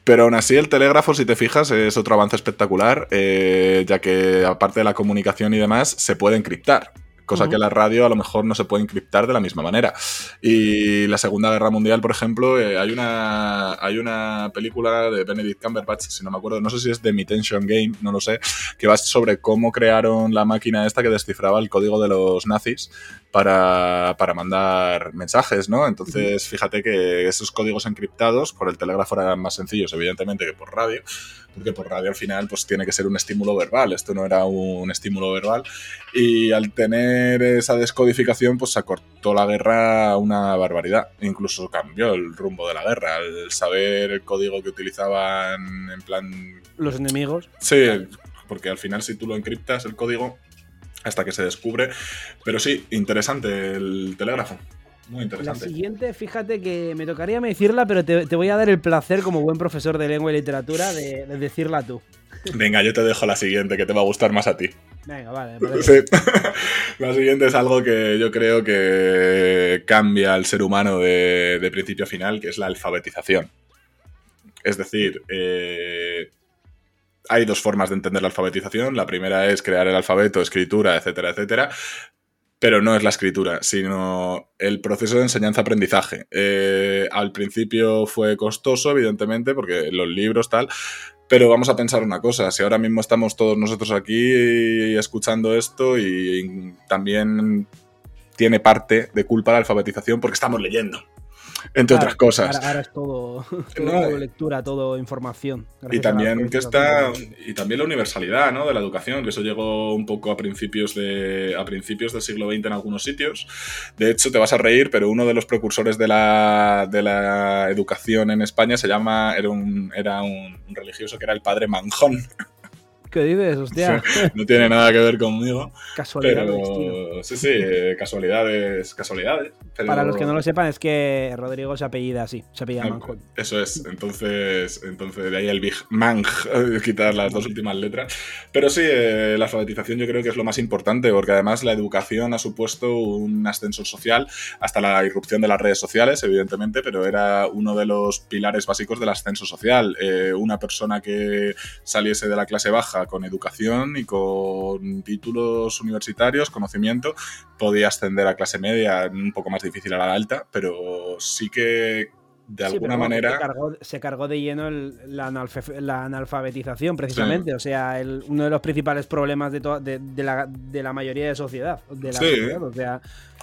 pero aún así el telégrafo, si te fijas, es otro avance espectacular, eh, ya que aparte de la comunicación y demás, se puede encriptar cosa que la radio a lo mejor no se puede encriptar de la misma manera. Y la Segunda Guerra Mundial, por ejemplo, eh, hay, una, hay una película de Benedict Cumberbatch, si no me acuerdo, no sé si es The Imitation Game, no lo sé, que va sobre cómo crearon la máquina esta que descifraba el código de los nazis para, mandar mensajes, ¿no? Entonces, fíjate que esos códigos encriptados por el telégrafo eran más sencillos, evidentemente, que por radio, porque por radio al final pues tiene que ser un estímulo verbal, esto no era un estímulo verbal, y al tener esa descodificación pues se acortó la guerra una barbaridad, incluso cambió el rumbo de la guerra, al saber el código que utilizaban en plan... Los enemigos. Sí, porque al final si tú lo encriptas el código hasta que se descubre. Pero sí, interesante el telégrafo. Muy interesante. La siguiente, fíjate que me tocaría decirla, pero te, voy a dar el placer, como buen profesor de lengua y literatura, de, decirla tú. Venga, yo te dejo la siguiente, que te va a gustar más a ti. Venga, vale. Sí. la siguiente es algo que yo creo que cambia al ser humano de, de principio a final, que es la alfabetización. Es decir, eh, hay dos formas de entender la alfabetización. La primera es crear el alfabeto, escritura, etcétera, etcétera. Pero no es la escritura, sino el proceso de enseñanza-aprendizaje. Eh, al principio fue costoso, evidentemente, porque los libros tal, pero vamos a pensar una cosa, si ahora mismo estamos todos nosotros aquí escuchando esto y también tiene parte de culpa la alfabetización porque estamos leyendo. Entre otras cosas. Ahora, es todo, todo lectura, todo información. Y también que está y también la universalidad ¿no? de la educación, que eso llegó un poco a principios de a principios del siglo XX en algunos sitios. De hecho, te vas a reír, pero uno de los precursores de la, de la educación en España se llama era un era un religioso que era el padre Manjón. ¿Qué dices, hostia? no tiene nada que ver conmigo. Casualidades. Pero, sí, sí, casualidades, casualidades. Para los que no lo sepan, es que Rodrigo se apellida así, se apellida ah, Manjón. Eso es, entonces, entonces de ahí el Big Manj, quitar las dos últimas letras. Pero sí, eh, la alfabetización yo creo que es lo más importante, porque además la educación ha supuesto un ascenso social hasta la irrupción de las redes sociales, evidentemente, pero era uno de los pilares básicos del ascenso social. Eh, una persona que saliese de la clase baja con educación y con títulos universitarios, conocimiento, podía ascender a clase media, un poco más difícil a la alta, pero sí que de alguna manera. Se cargó, de lleno la, analfabetización, precisamente. O sea, uno de los principales problemas de, de, la, mayoría de sociedad. De la sociedad. O sea,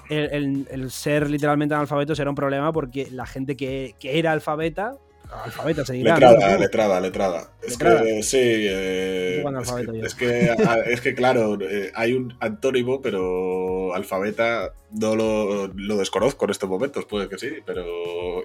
el, ser literalmente analfabeto era un problema porque la gente que, que era alfabeta alfabeta seguirá. Letrada, letrada, letrada. Es que sí. Eh, es, que, es, que, claro, eh, hay un antónimo, pero alfabeta no lo, lo, desconozco en estos momentos, puede que sí, pero.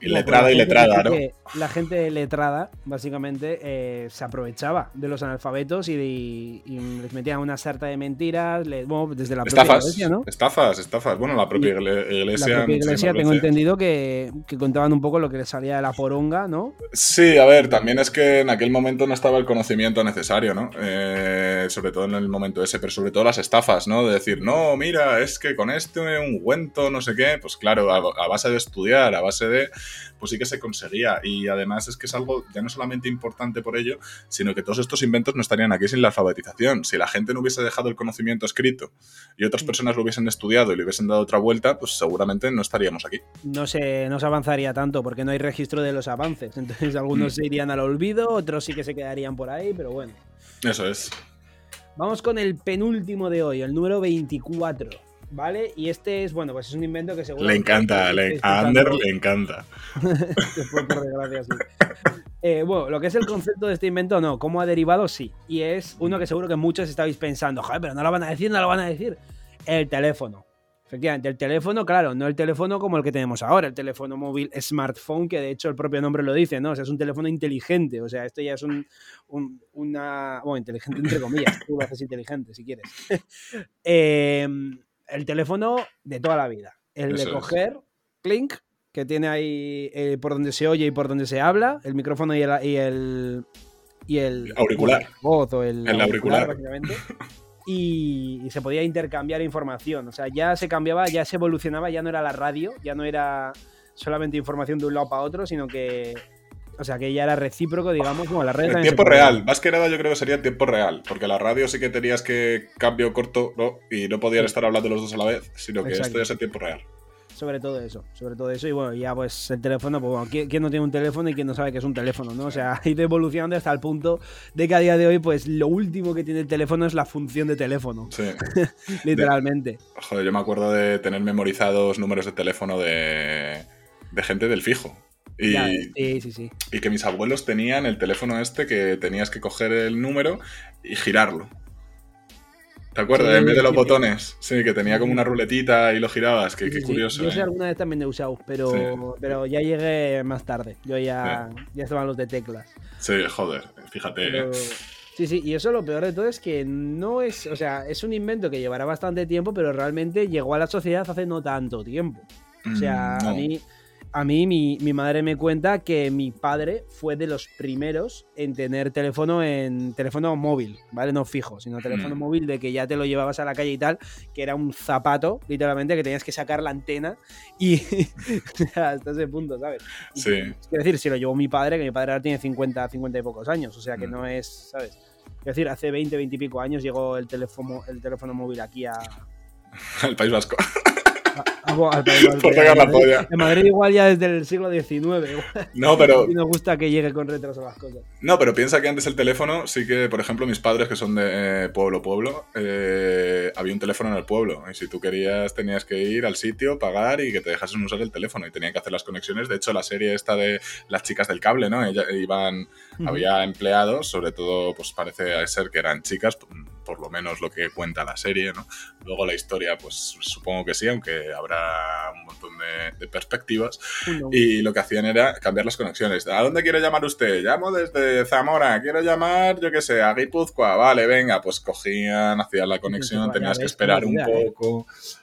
Y letrada y letrada, ¿no? La gente letrada, básicamente, eh, se aprovechaba de los analfabetos y, les metían una sarta de mentiras, desde la propia iglesia, ¿no? Estafas, estafas. Bueno, la propia iglesia. La propia iglesia, tengo entendido que, que, contaban un poco lo que les salía de la poronga, ¿no? Sí, a ver, también es que en aquel momento no estaba el conocimiento necesario, ¿no? Eh, sobre todo en el momento ese, pero sobre todo las estafas, ¿no? De decir, no, mira, es que con este ungüento, no sé qué, pues claro, a, base de estudiar, a base de, pues sí que se conseguía. Y además es que es algo ya no solamente importante por ello, sino que todos estos inventos no estarían aquí sin la alfabetización. Si la gente no hubiese dejado el conocimiento escrito y otras personas lo hubiesen estudiado y le hubiesen dado otra vuelta, pues seguramente no estaríamos aquí. No se, no se avanzaría tanto porque no hay registro de los avances. Entonces algunos mm. se irían al olvido, otros sí que se quedarían por ahí, pero bueno. Eso es. Vamos con el penúltimo de hoy, el número 24. ¿Vale? Y este es, bueno, pues es un invento que seguro. Le encanta, a Ander le encanta. eh, bueno, lo que es el concepto de este invento, no. ¿Cómo ha derivado? Sí. Y es uno que seguro que muchos estáis pensando, joder, pero no lo van a decir, no lo van a decir. El teléfono. Efectivamente, el teléfono, claro, no el teléfono como el que tenemos ahora, el teléfono móvil smartphone, que de hecho el propio nombre lo dice, ¿no? O sea, es un teléfono inteligente, o sea, esto ya es un, una... Bueno, inteligente entre comillas, tú lo haces inteligente si quieres. Em, el teléfono de toda la vida, el de coger, clink, que tiene ahí eh, por donde se oye y por donde se habla, el micrófono y el... Y el, y el auricular. Voz o el, auricular, básicamente. y, se podía intercambiar información. O sea, ya se cambiaba, ya se evolucionaba, ya no era la radio, ya no era solamente información de un lado para otro, sino que. O sea, que ya era recíproco, digamos, como la red. En tiempo real, más que nada yo creo que sería en tiempo real, porque la radio sí que tenías que cambio corto ¿no? y no podían estar hablando los dos a la vez, sino que esto ya es en tiempo real sobre todo eso, sobre todo eso. Y bueno, ya pues el teléfono, pues bueno, ¿quién, no tiene un teléfono y quién no sabe que es un teléfono, no? O sea, ha ido evolucionando hasta el punto de que a día de hoy, pues lo último que tiene el teléfono es la función de teléfono. Sí. Literalmente. joder, yo me acuerdo de tener memorizados números de teléfono de, de gente del fijo. Y, sí, sí, sí. y que mis abuelos tenían el teléfono este que tenías que coger el número y girarlo. ¿Te acuerdas? en vez de los botones. Sí, que tenía como una ruletita y lo girabas. Qué, curioso. Yo sé, ¿eh? alguna vez también he usado, pero, pero ya llegué más tarde. Yo ya, ya estaban los de teclas. Sí, joder, fíjate. ¿eh? Sí, sí, y eso lo peor de todo es que no es, o sea, es un invento que llevará bastante tiempo, pero realmente llegó a la sociedad hace no tanto tiempo. O sea, mm, a mí a mí mi, madre me cuenta que mi padre fue de los primeros en tener teléfono en teléfono móvil, ¿vale? No fijo, sino teléfono mm. móvil de que ya te lo llevabas a la calle y tal, que era un zapato, literalmente, que tenías que sacar la antena y hasta ese punto, ¿sabes? Sí. Es decir, si lo llevó mi padre, que mi padre ahora tiene 50, 50 y pocos años, o sea que mm. no es, ¿sabes? Es decir, hace 20, 20 y pico años llegó el teléfono, el teléfono móvil aquí a... Al País Vasco. por tocar la polla. En Madrid igual ya desde el siglo XIX. No, pero... Y nos gusta que llegue con retraso las cosas. No, pero piensa que antes el teléfono, sí que, por ejemplo, mis padres que son de eh, pueblo, pueblo, eh, había un teléfono en el pueblo. Y si tú querías, tenías que ir al sitio, pagar y que te dejasen usar el teléfono. Y tenían que hacer las conexiones. De hecho, la serie esta de las chicas del cable, ¿no? Ellas iban, había empleados, sobre todo, pues parece ser que eran chicas, por lo menos lo que cuenta la serie, ¿no? Luego la historia, pues supongo que sí, aunque habrá un montón de, perspectivas. Y lo que hacían era cambiar las conexiones. ¿A dónde quiere llamar usted? Llamo desde Zamora, quiero llamar, yo qué sé, a Guipúzcoa. Vale, venga, pues cogían, hacían la conexión, tenías que esperar un ¿eh?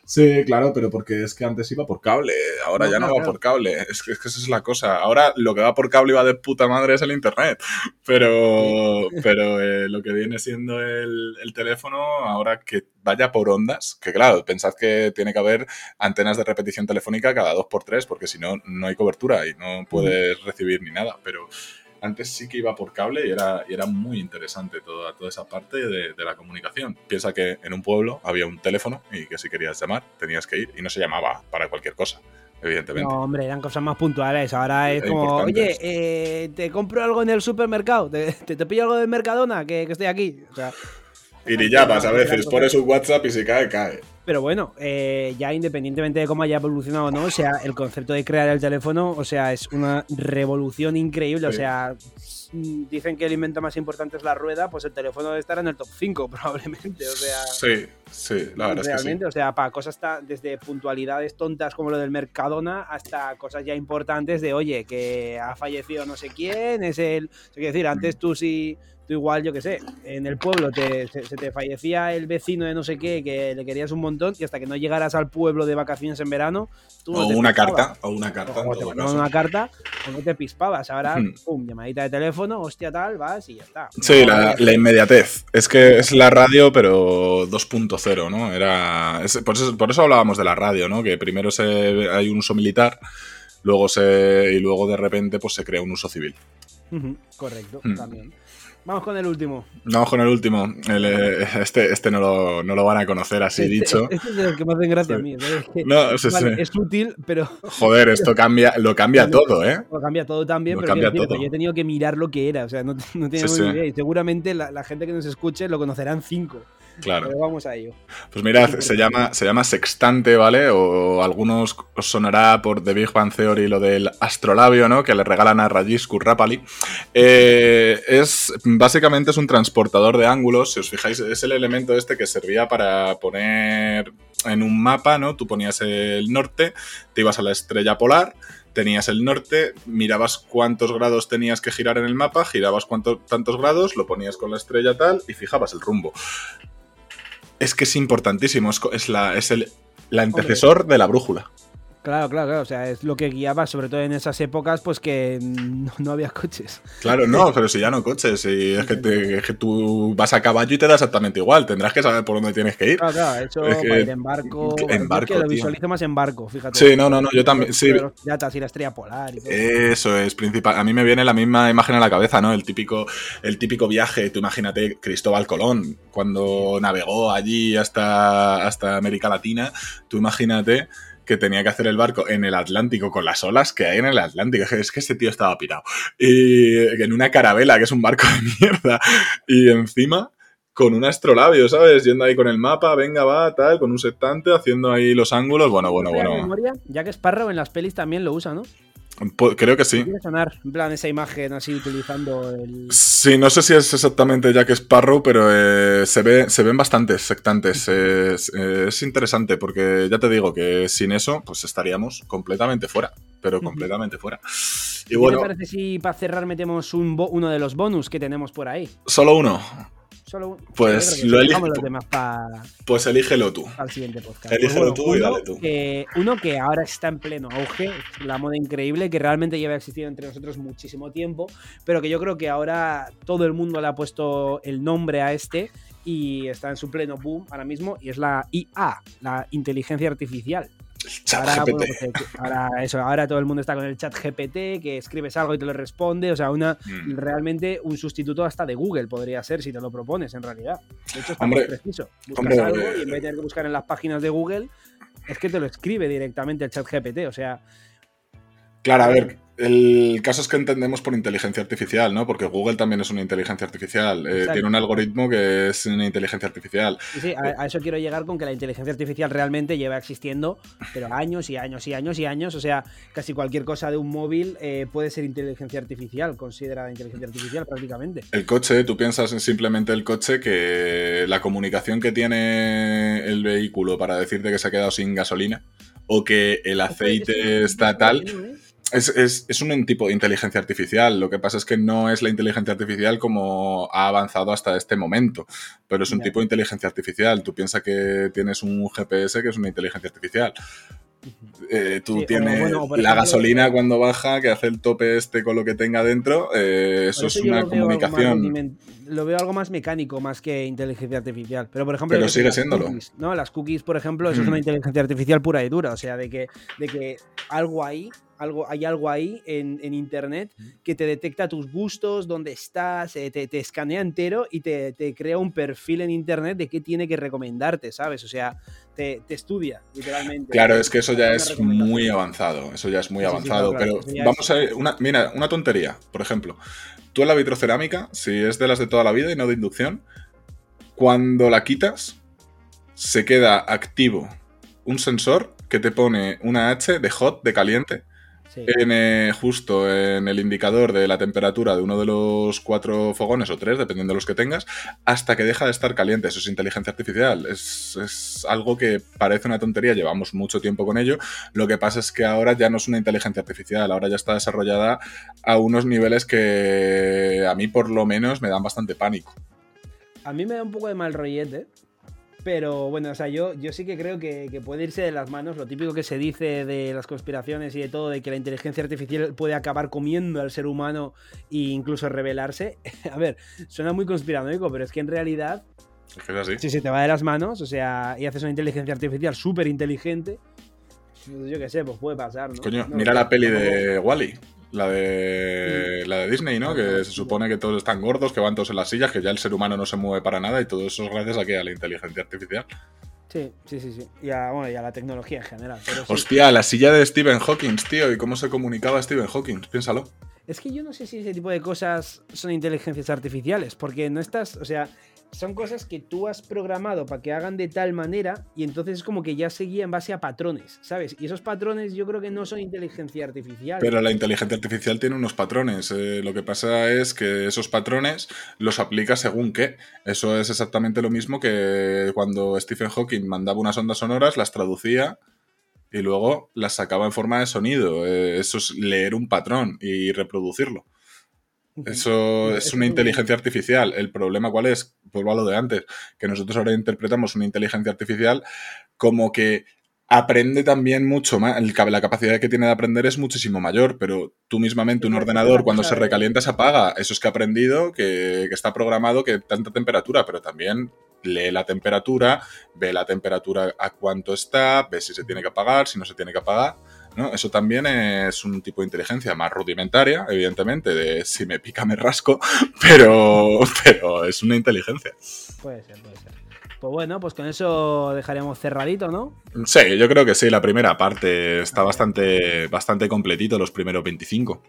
Sí, claro, pero porque es que antes iba por cable, ahora ya no va por cable. Es que, es que, esa es la cosa. Ahora lo que va por cable y va de puta madre es el internet. Pero, pero eh, lo que viene siendo el, el, teléfono, ahora que vaya por ondas, que claro, pensad que tiene que haber antenas de repetición telefónica cada dos por tres, porque si no, no hay cobertura y no puedes recibir ni nada. Pero antes sí que iba por cable y era, y era muy interesante toda, toda esa parte de, la comunicación. Piensa que en un pueblo había un teléfono y que si querías llamar tenías que ir y no se llamaba para cualquier cosa. Evidentemente. No, hombre, eran cosas más puntuales. Ahora es como, oye, eh, te compro algo en el supermercado, te, te, pillo algo del Mercadona, que, que estoy aquí. O sea, y ni llamas a veces, pones un WhatsApp y si cae, cae. Pero bueno, eh, ya independientemente de cómo haya evolucionado o no, o sea, el concepto de crear el teléfono, o sea, es una revolución increíble. O sea, dicen que el invento más importante es la rueda, pues el teléfono debe estar en el top 5 probablemente. O sea, sí, sí, la verdad es que sí. O sea, para cosas desde puntualidades tontas como lo del Mercadona hasta cosas ya importantes de, oye, que ha fallecido no sé quién, es el... O decir, antes tú sí igual, yo que sé, en el pueblo te, se, te fallecía el vecino de no sé qué, que le querías un montón, y hasta que no llegaras al pueblo de vacaciones en verano, tú o, una carta, o una carta, o te una carta, o no te pispabas. Ahora, pum, llamadita de teléfono, hostia tal, vas y ya está. Sí, la, inmediatez. Es que es la radio, pero 2.0, ¿no? Era. por, eso, por eso hablábamos de la radio, ¿no? Que primero se, hay un uso militar, luego se. y luego de repente pues se crea un uso civil. correcto, mm. también. Vamos con el último. Vamos con el último. Eh, este este no, lo, no, lo, van a conocer así este, dicho. Este es el que me hace gracia a mí. Es, útil, pero. Joder, esto cambia, lo cambia todo, ¿eh? Lo cambia todo también, pero yo he tenido que mirar lo que era. O sea, no, no tenía ni idea. Y seguramente la, la, gente que nos escuche lo conocerán cinco. Claro. Pero vamos a ello. Pues mirad, se llama, se llama Sextante, ¿vale? O algunos os sonará por The Big Bang Theory lo del astrolabio, ¿no? Que le regalan a Rajesh Kurrapali. Eh, es, básicamente es un transportador de ángulos, si os fijáis, es el elemento este que servía para poner en un mapa, ¿no? Tú ponías el norte, te ibas a la estrella polar, tenías el norte, mirabas cuántos grados tenías que girar en el mapa, girabas cuántos tantos grados, lo ponías con la estrella tal y fijabas el rumbo es que es importantísimo, es, la, es el antecesor de la brújula. Claro, claro, claro. O sea, es lo que guiaba, sobre todo en esas épocas, pues que no, había coches. Claro, no, pero si ya no coches. Y es, que tú vas a caballo y te da exactamente igual. Tendrás que saber por dónde tienes que ir. Claro, claro. Hecho para ir en barco. En barco. Que lo visualizo más en barco, fíjate. Sí, no, no, no. Yo también. Sí. Ya y la estrella polar. Y todo. Eso es principal. A mí me viene la misma imagen a la cabeza, ¿no? El típico, el típico viaje. Tú imagínate Cristóbal Colón cuando navegó allí hasta, hasta América Latina. Tú imagínate que tenía que hacer el barco en el Atlántico con las olas que hay en el Atlántico. Es que ese tío estaba pirado. Y en una carabela, que es un barco de mierda. Y encima con un astrolabio, ¿sabes? Yendo ahí con el mapa, venga, va, tal, con un septante, haciendo ahí los ángulos. Bueno, bueno, bueno. ya que Sparrow en las pelis también lo usa, ¿no? Creo que sí. sonar, en plan, esa imagen así utilizando el. Sí, no sé si es exactamente Jack Sparrow, pero eh, se, ve, se ven bastantes sectantes. es, interesante porque ya te digo que sin eso, pues estaríamos completamente fuera. Pero completamente fuera. Y ¿Qué te parece si para cerrar metemos un uno de los bonus que tenemos por ahí? Solo uno. Pues lo elige. Pues elígelo tú. Al siguiente podcast. Elígelo tú y dale tú. Que, uno que ahora está en pleno auge, la moda increíble, que realmente lleva existido entre nosotros muchísimo tiempo, pero que yo creo que ahora todo el mundo le ha puesto el nombre a este y está en su pleno boom ahora mismo, y es la IA, la inteligencia artificial. Ahora, pues, eh, ahora, eso, ahora todo el mundo está con el chat GPT, que escribes algo y te lo responde. O sea, una mm. realmente un sustituto hasta de Google podría ser si te lo propones en realidad. De hecho, está muy preciso. Buscas algo y en vez de tener que buscar en las páginas de Google, es que te lo escribe directamente el chat GPT, o sea... Claro, a ver, el caso es que entendemos por inteligencia artificial, ¿no? Porque Google también es una inteligencia artificial. Eh, tiene un algoritmo que es una inteligencia artificial. Sí, sí a, eso quiero llegar con que la inteligencia artificial realmente lleva existiendo, pero años y años y años y años. O sea, casi cualquier cosa de un móvil eh, puede ser inteligencia artificial, considerada inteligencia artificial prácticamente. El coche, tú piensas en simplemente el coche que la comunicación que tiene el vehículo para decirte que se ha quedado sin gasolina o que el aceite está tal es, un tipo de inteligencia artificial. Lo que pasa es que no es la inteligencia artificial como ha avanzado hasta este momento, pero es un tipo de inteligencia artificial. Tú piensas que tienes un GPS que es una inteligencia artificial. Eh, tú tienes la gasolina cuando baja, que hace el tope este con lo que tenga dentro, eh, eso, es una comunicación. lo veo algo más mecánico, más que inteligencia artificial. Pero por ejemplo, Pero sigue siéndolo. ¿no? Las cookies, por ejemplo, eso es una mm. inteligencia artificial pura y dura. O sea, de que, de que algo ahí algo, hay algo ahí en, internet que te detecta tus gustos, dónde estás, eh, te, escanea entero y te, crea un perfil en internet de qué tiene que recomendarte, ¿sabes? O sea, te, estudia, literalmente. Claro, es que eso ya es muy avanzado, eso ya es muy avanzado, pero vamos a ver, una, mira, una tontería, por ejemplo, tú en la vitrocerámica, si es de las de toda la vida y no de inducción, cuando la quitas, se queda activo un sensor que te pone una H de hot, de caliente, en, justo en el indicador de la temperatura de uno de los cuatro fogones o tres, dependiendo de los que tengas, hasta que deja de estar caliente. Eso es inteligencia artificial. Es, algo que parece una tontería, llevamos mucho tiempo con ello. Lo que pasa es que ahora ya no es una inteligencia artificial, ahora ya está desarrollada a unos niveles que a mí por lo menos me dan bastante pánico. A mí me da un poco de mal rollete, pero bueno, o sea, yo, yo sí que creo que, puede irse de las manos. Lo típico que se dice de las conspiraciones y de todo, de que la inteligencia artificial puede acabar comiendo al ser humano e incluso rebelarse. A ver, suena muy conspiranoico, pero es que en realidad. Es que es así. Si se te va de las manos, o sea, y haces una inteligencia artificial súper inteligente, yo qué sé, pues puede pasar, ¿no? Coño, mira la peli de Wally. La de, la de Disney, ¿no? Que se supone que todos están gordos, que van todos en las sillas, que ya el ser humano no se mueve para nada y todo eso es gracias a que a la inteligencia artificial. Sí, sí, sí, sí. Y a, bueno, y a la tecnología en general. Hostia, la silla de Stephen Hawking, tío, y cómo se comunicaba Stephen Hawking, piénsalo. Es que yo no sé si ese tipo de cosas son inteligencias artificiales, porque no estás, o sea, son cosas que tú has programado para que hagan de tal manera y entonces es como que ya seguía en base a patrones, ¿sabes? Y esos patrones yo creo que no son inteligencia artificial. Pero la inteligencia artificial tiene unos patrones. Eh, lo que pasa es que esos patrones los aplica según qué. Eso es exactamente lo mismo que cuando Stephen Hawking mandaba unas ondas sonoras, las traducía y luego las sacaba en forma de sonido. Eh, eso es leer un patrón y reproducirlo. Eso es una inteligencia artificial. El problema cuál es, vuelvo a lo de antes, que nosotros ahora interpretamos una inteligencia artificial como que aprende también mucho más, la capacidad que tiene de aprender es muchísimo mayor, pero tú mismamente un ordenador cuando se recalienta se apaga. Eso es que ha aprendido, que, que está programado que tanta temperatura, pero también lee la temperatura, ve la temperatura a cuánto está, ve si se tiene que apagar, si no se tiene que apagar. Eso también es un tipo de inteligencia más rudimentaria, evidentemente, de si me pica me rasco, pero, pero es una inteligencia. Puede ser, puede ser. Pues bueno, pues con eso dejaremos cerradito, ¿no? Sí, yo creo que sí, la primera parte está bastante, bastante completito, los primeros 25.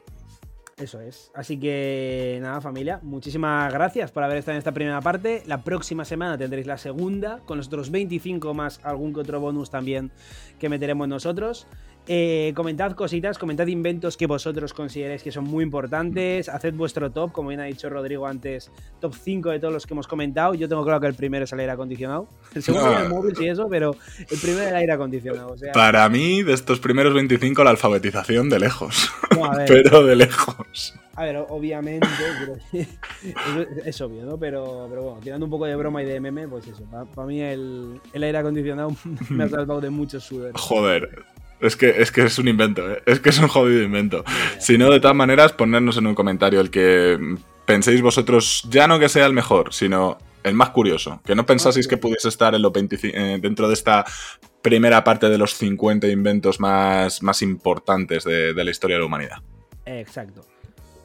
Eso es. Así que nada, familia, muchísimas gracias por haber estado en esta primera parte. La próxima semana tendréis la segunda, con los otros 25 más algún que otro bonus también que meteremos nosotros. Eh, comentad cositas, comentad inventos que vosotros consideréis que son muy importantes. Haced vuestro top, como bien ha dicho Rodrigo antes, top 5 de todos los que hemos comentado. Yo tengo claro que el primero es el aire acondicionado. El segundo es el móvil y eso, pero el primero es el aire acondicionado. Para mí, de estos primeros 25, la alfabetización de lejos. pero de lejos. A ver, obviamente, es, obvio, ¿no? Pero, pero bueno, tirando un poco de broma y de meme, pues eso. Para, mí el, el, aire acondicionado me ha salvado de muchos sudores. Joder, es que, es que es un invento, ¿eh? es que es un jodido invento. Si no, de todas maneras, ponernos en un comentario el que penséis vosotros, ya no que sea el mejor, sino el más curioso. Que no pensaseis que pudiese estar en los eh, dentro de esta primera parte de los 50 inventos más, más importantes de, de la historia de la humanidad. Exacto.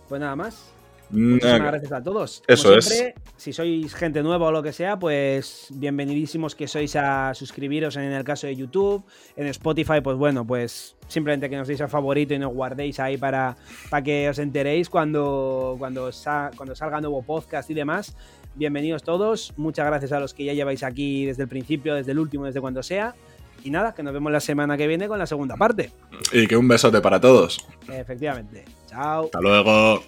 Pues nada más. Muchísimas gracias a todos. Eso es. Si sois gente nueva o lo que sea, pues bienvenidísimos que sois a suscribiros en el caso de YouTube. En Spotify, pues bueno, pues simplemente que nos deis a favorito y nos guardéis ahí para, para que os enteréis cuando, cuando, cuando salga nuevo podcast y demás. Bienvenidos todos. Muchas gracias a los que ya lleváis aquí desde el principio, desde el último, desde cuando sea. Y nada, que nos vemos la semana que viene con la segunda parte. Y que un besote para todos. Efectivamente. Chao. Hasta luego.